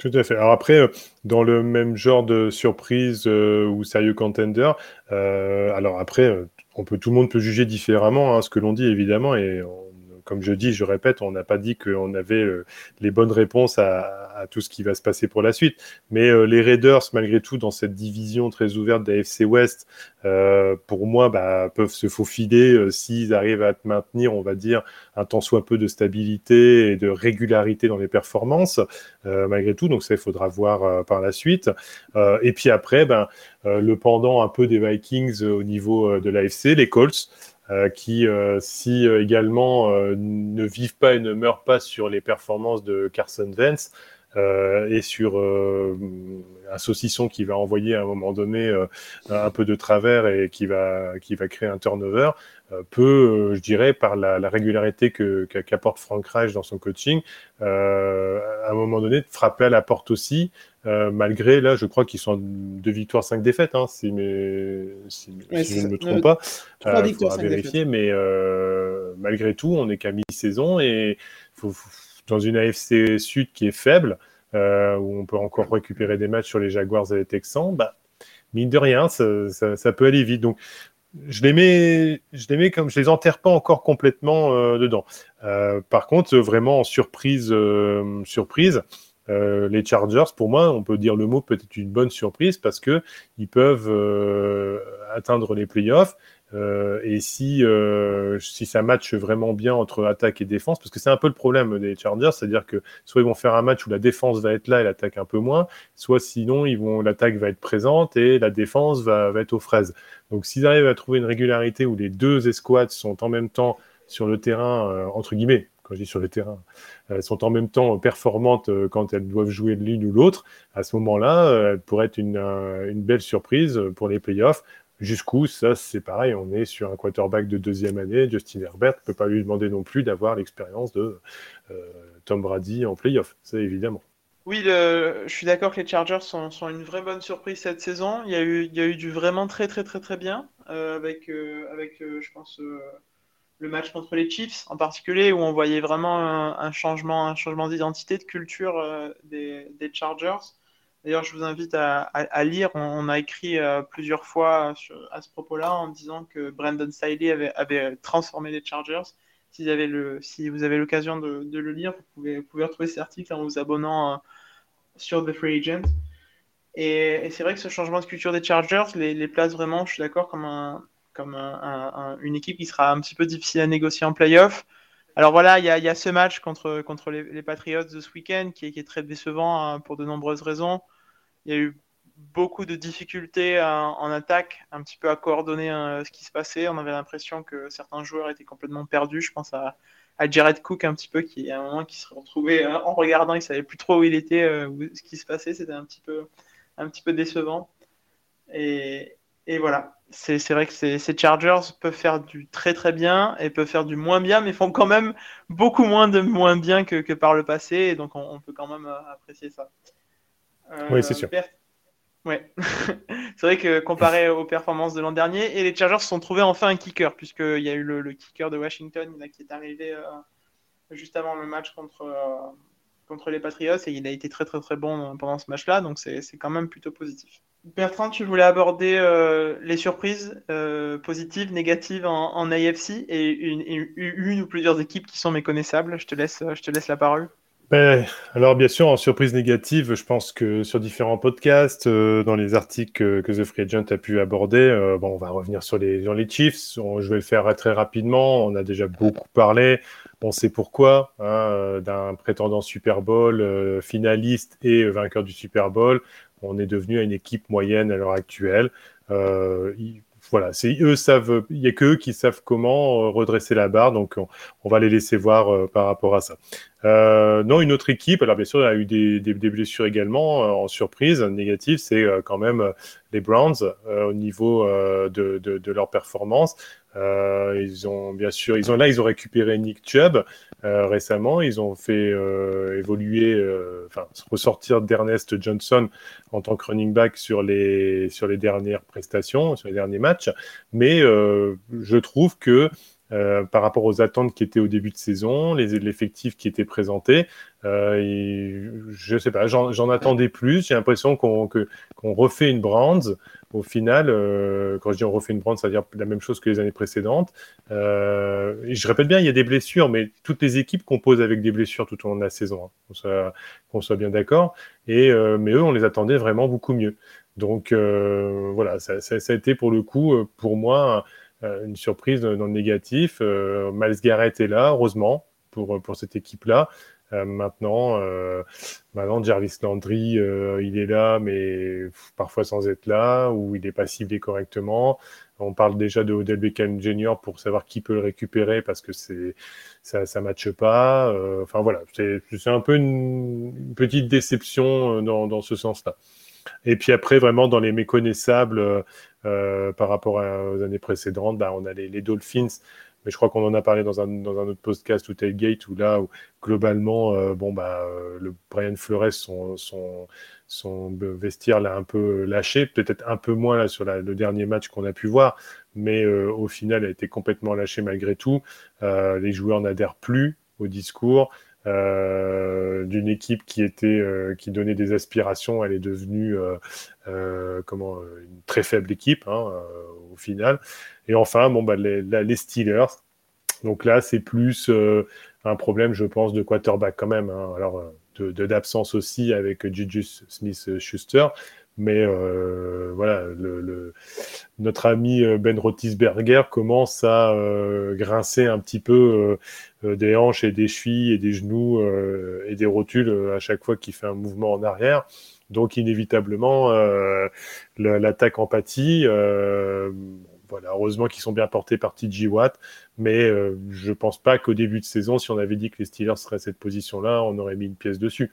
Tout à fait. Alors après, euh, dans le même genre de surprise euh, ou sérieux contender, alors après, on peut, tout le monde peut juger différemment hein, ce que l'on dit évidemment, et comme je dis, je répète, on n'a pas dit qu'on avait euh, les bonnes réponses à, tout ce qui va se passer pour la suite. Mais euh, les Raiders, malgré tout, dans cette division très ouverte d'AFC West, euh, pour moi, bah, peuvent se faufiler s'ils arrivent à maintenir, on va dire, un tant soit peu de stabilité et de régularité dans les performances, malgré tout. Donc ça, il faudra voir par la suite. et puis après, ben, le pendant un peu des Vikings au niveau de l'AFC, les Colts. Euh, qui, euh, si euh, également ne vivent pas et ne meurent pas sur les performances de Carson Vance, et sur un saucisson qui va envoyer à un moment donné un peu de travers et qui va, qui va créer un turnover, peut, je dirais, par la, régularité qu'apporte Frank Reich dans son coaching, à un moment donné, frapper à la porte aussi euh, malgré, là, je crois qu'ils sont deux victoires, cinq défaites, hein, si, mais, si, je ne me trompe pas. Trois euh, victoires, vérifier, mais euh, malgré tout, on n'est qu'à mi-saison et faut, dans une AFC Sud qui est faible, où on peut encore récupérer des matchs sur les Jaguars et les Texans, bah, mine de rien, ça, ça, peut aller vite. Donc, je les mets, je les mets comme je les enterre pas encore complètement dedans. par contre, vraiment en surprise, surprise. Euh, les Chargers, pour moi, on peut dire le mot peut-être une bonne surprise parce que ils peuvent euh, atteindre les playoffs. Euh, et si, si ça matche vraiment bien entre attaque et défense, parce que c'est un peu le problème des Chargers, c'est-à-dire que soit ils vont faire un match où la défense va être là et l'attaque un peu moins, soit sinon ils vont l'attaque va être présente et la défense va, va être aux fraises. Donc s'ils arrivent à trouver une régularité où les deux escouades sont en même temps sur le terrain, entre guillemets, quand je dis sur le terrain, elles sont en même temps performantes euh, quand elles doivent jouer l'une ou l'autre, à ce moment-là, euh, elles pourraient être une, euh, une, belle surprise pour les playoffs. Jusqu'où, ça c'est pareil, on est sur un quarterback de deuxième année, Justin Herbert ne peut pas lui demander non plus d'avoir l'expérience de Tom Brady en playoff, ça évidemment. Oui, je suis d'accord que les Chargers sont, une vraie bonne surprise cette saison. Il y a eu, du vraiment très très très très bien avec, avec je pense, le match contre les Chiefs en particulier, où on voyait vraiment un, changement, un changement d'identité, de culture euh, des, Chargers. D'ailleurs, je vous invite à, lire. On, a écrit euh, plusieurs fois à ce propos-là en disant que Brandon Staley avait, transformé les Chargers. Si vous avez, l'occasion de, le lire, vous pouvez, retrouver cet article en vous abonnant euh, sur The Free Agent. Et, c'est vrai que ce changement de culture des Chargers les, place vraiment, je suis d'accord, comme comme une équipe qui sera un petit peu difficile à négocier en playoff. Alors voilà, il y, a ce match contre, contre les, Patriots de ce week-end qui, est très décevant hein, pour de nombreuses raisons. Il y a eu beaucoup de difficultés en attaque, un petit peu à coordonner hein, ce qui se passait. On avait l'impression que certains joueurs étaient complètement perdus. Je pense à, Jared Cook un petit peu qui à un moment qui se retrouvait euh, en regardant, il savait plus trop où il était, euh, ce qui se passait. C'était un petit peu un petit peu décevant. Et, et voilà, c'est vrai que ces, Chargers peuvent faire du très très bien et peuvent faire du moins bien, mais font quand même beaucoup moins de moins bien que, par le passé, et donc on, peut quand même euh, apprécier ça. oui, c'est sûr. Euh, ouais. <laughs> c'est vrai que comparé aux performances de l'an dernier, et les Chargers se sont trouvés enfin un kicker, puisqu'il y a eu le, kicker de Washington qui est arrivé euh, juste avant le match contre, contre les Patriots, et il a été très très très bon pendant ce match-là, donc c'est quand même plutôt positif. Bertrand, tu voulais aborder euh, les surprises euh, positives, négatives en, AFC et une, ou plusieurs équipes qui sont méconnaissables. Je te laisse, je te laisse la parole. Ben, alors bien sûr, en surprise négative, je pense que sur différents podcasts, euh, dans les articles que, The Free Agent a pu aborder, bon, on va revenir sur les, les Chiefs. je vais le faire très rapidement. On a déjà beaucoup parlé. On sait pourquoi, hein, d'un prétendant Super Bowl, finaliste et vainqueur du Super Bowl on est devenu une équipe moyenne à l'heure actuelle. Euh, voilà, c'est eux savent, il y a que eux qui savent comment euh, redresser la barre, donc on, va les laisser voir euh, par rapport à ça. Euh, non, une autre équipe, alors bien sûr, a eu des, des, des blessures également euh, en surprise négative, c'est euh, quand même euh, les Browns au niveau de, de, de, leur performance. ils ont bien sûr, ils ont là, ils ont récupéré Nick Chubb récemment, ils ont fait évoluer, enfin ressortir d'Ernest Johnson en tant que running back sur les sur les dernières prestations, sur les derniers matchs, mais je trouve que euh, par rapport aux attentes qui étaient au début de saison, les l'effectif qui était présenté. Euh, je sais pas, j'en attendais plus. J'ai l'impression qu'on refait une Brands. Au final, euh, quand je dis on refait une Brands, c'est-à-dire la même chose que les années précédentes. Euh, je répète bien, il y a des blessures, mais toutes les équipes composent avec des blessures tout au long de la saison, hein, qu'on soit, soit bien d'accord. Et euh, mais eux, on les attendait vraiment beaucoup mieux. Donc voilà, ça, ça, ça, a été pour le coup, pour moi, une surprise dans le négatif. Euh, Miles Garrett est là, heureusement, pour, pour cette équipe-là. Euh, maintenant, euh, maintenant, Jarvis Landry, euh, il est là, mais parfois sans être là, ou il n'est pas ciblé correctement. On parle déjà de Odell Beckham Jr. pour savoir qui peut le récupérer parce que c'est ça, ça matche pas. enfin voilà, c'est un peu une, une petite déception dans, dans ce sens-là. Et puis après, vraiment dans les méconnaissables, euh, par rapport aux années précédentes, bah, on a les, Dolphins, mais je crois qu'on en a parlé dans un, autre podcast ou Tailgate, où là, où, globalement, euh, bah, euh, le Brian Flores, son, vestiaire l'a un peu lâché, peut-être un peu moins là, sur le dernier match qu'on a pu voir, mais euh, au final, a été complètement lâché malgré tout. Euh, les joueurs n'adhèrent plus au discours. Euh, d'une équipe euh, qui donnait des aspirations, elle est devenue euh, une très faible équipe hein, au final. Et enfin, bon bah les, les Steelers. Donc là, c'est plus un problème, je pense, de quarterback quand même. Hein. Alors de d'absence aussi avec Juju Smith-Schuster, mais euh, voilà, notre ami euh, Ben Roethlisberger commence à euh, grincer un petit peu des hanches et des chevilles et des genoux et des rotules à chaque fois qu'il fait un mouvement en arrière. Donc inévitablement, l'attaque en pâtit. Voilà, heureusement qu'ils sont bien portés par TJ Watt, mais je pense pas qu'au début de saison, si on avait dit que les Steelers seraient à cette position-là, on aurait mis une pièce dessus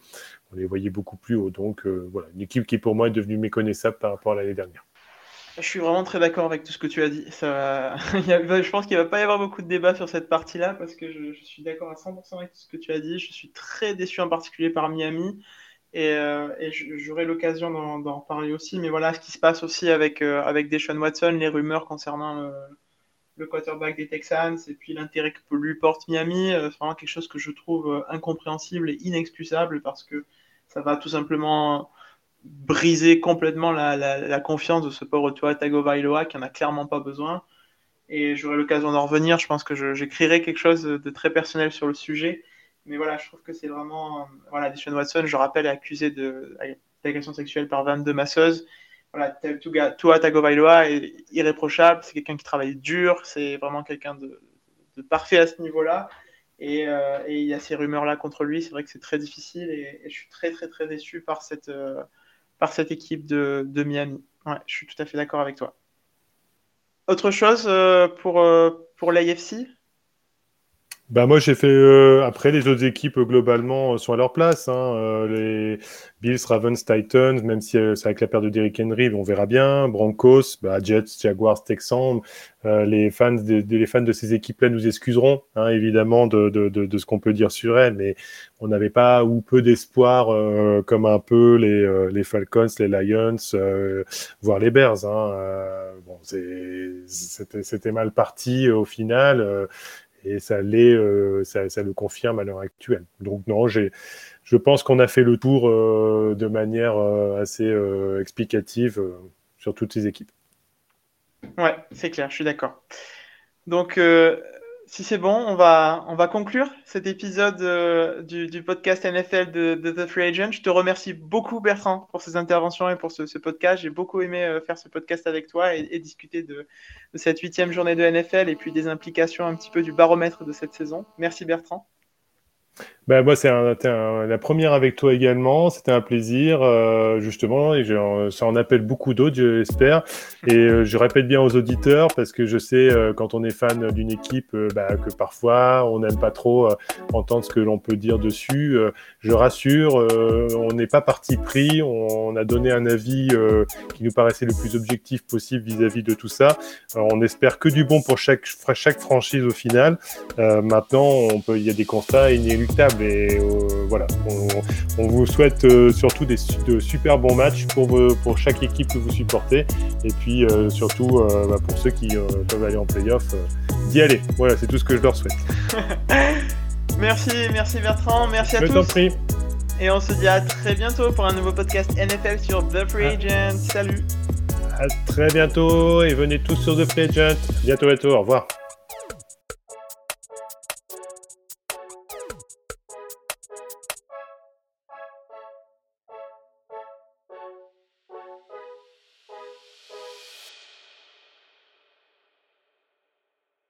on les voyait beaucoup plus haut. Donc euh, voilà, une équipe qui pour moi est devenue méconnaissable par rapport à l'année dernière. Je suis vraiment très d'accord avec tout ce que tu as dit. Ça, <laughs> je pense qu'il ne va pas y avoir beaucoup de débat sur cette partie-là parce que je, je suis d'accord à 100% avec tout ce que tu as dit. Je suis très déçu en particulier par Miami et, euh, j'aurai l'occasion d'en parler aussi. Mais voilà ce qui se passe aussi avec, euh, Deshaun Watson, les rumeurs concernant le, quarterback des Texans et puis l'intérêt que lui porte Miami. Euh, vraiment quelque chose que je trouve euh, incompréhensible et inexcusable parce que ça va tout simplement briser complètement la confiance de ce pauvre Tua Tagovailoa qui en a clairement pas besoin. Et j'aurai l'occasion d'en revenir. Je pense que j'écrirai quelque chose de très personnel sur le sujet. Mais voilà, je trouve que c'est vraiment. Voilà, Deshaun Watson, je rappelle, est accusé d'agression sexuelle par 22 masseuses voilà, Tua Tagovailoa est irréprochable, c'est quelqu'un qui travaille dur, c'est vraiment quelqu'un de, parfait à ce niveau-là. Et, euh, et, il y a ces rumeurs-là contre lui, c'est vrai que c'est très difficile et, je suis très très très déçu par cette, euh, par cette équipe de, Miami. Ouais, je suis tout à fait d'accord avec toi. Autre chose euh, pour, pour l'AFC bah moi j'ai fait euh, après les autres équipes globalement euh, sont à leur place hein, euh, les Bills, Ravens, Titans même si euh, c'est avec la perte de Derrick Henry on verra bien. Broncos, bah, Jets, Jaguars, Texans les fans de, les fans de ces équipes là nous excuseront hein, évidemment de, de, de, de ce qu'on peut dire sur elles mais on n'avait pas ou peu d'espoir comme un peu les, les Falcons, les Lions voire les Bears hein, bon c'était mal parti au final et ça euh, ça, ça, le confirme à l'heure actuelle. Donc non, je pense qu'on a fait le tour euh, de manière euh, assez explicative sur toutes ces équipes. Ouais, c'est clair, je suis d'accord. Donc euh, si c'est bon, on va, on va conclure cet épisode euh, du, podcast NFL de, The Free Agent. Je te remercie beaucoup, Bertrand, pour ces interventions et pour ce, podcast. J'ai beaucoup aimé euh, faire ce podcast avec toi et, discuter de, cette huitième journée de NFL et puis des implications un petit peu du baromètre de cette saison. Merci, Bertrand. Ben moi, c'est la première avec toi également. C'était un plaisir, euh, justement, et ça en appelle beaucoup d'autres, j'espère. Et euh, je répète bien aux auditeurs, parce que je sais, euh, quand on est fan d'une équipe, bah, que parfois, on n'aime pas trop entendre ce que l'on peut dire dessus. je rassure, on n'est pas parti pris. On, a donné un avis qui nous paraissait le plus objectif possible vis-à-vis de tout ça. on espère que du bon pour chaque, chaque franchise au final. maintenant, on il y a des constats inéluctables et euh, voilà, on, vous souhaite euh, surtout des, de super bons matchs pour, pour chaque équipe que vous supportez. Et puis euh, surtout bah, pour ceux qui peuvent aller en playoff, d'y aller. Voilà, c'est tout ce que je leur souhaite. <laughs> merci, merci Bertrand, merci à tous. prie. Et on se dit à très bientôt pour un nouveau podcast NFL sur The Free ah. Agent. Salut. À très bientôt et venez tous sur The Free Agent. Bientôt, bientôt. Au revoir.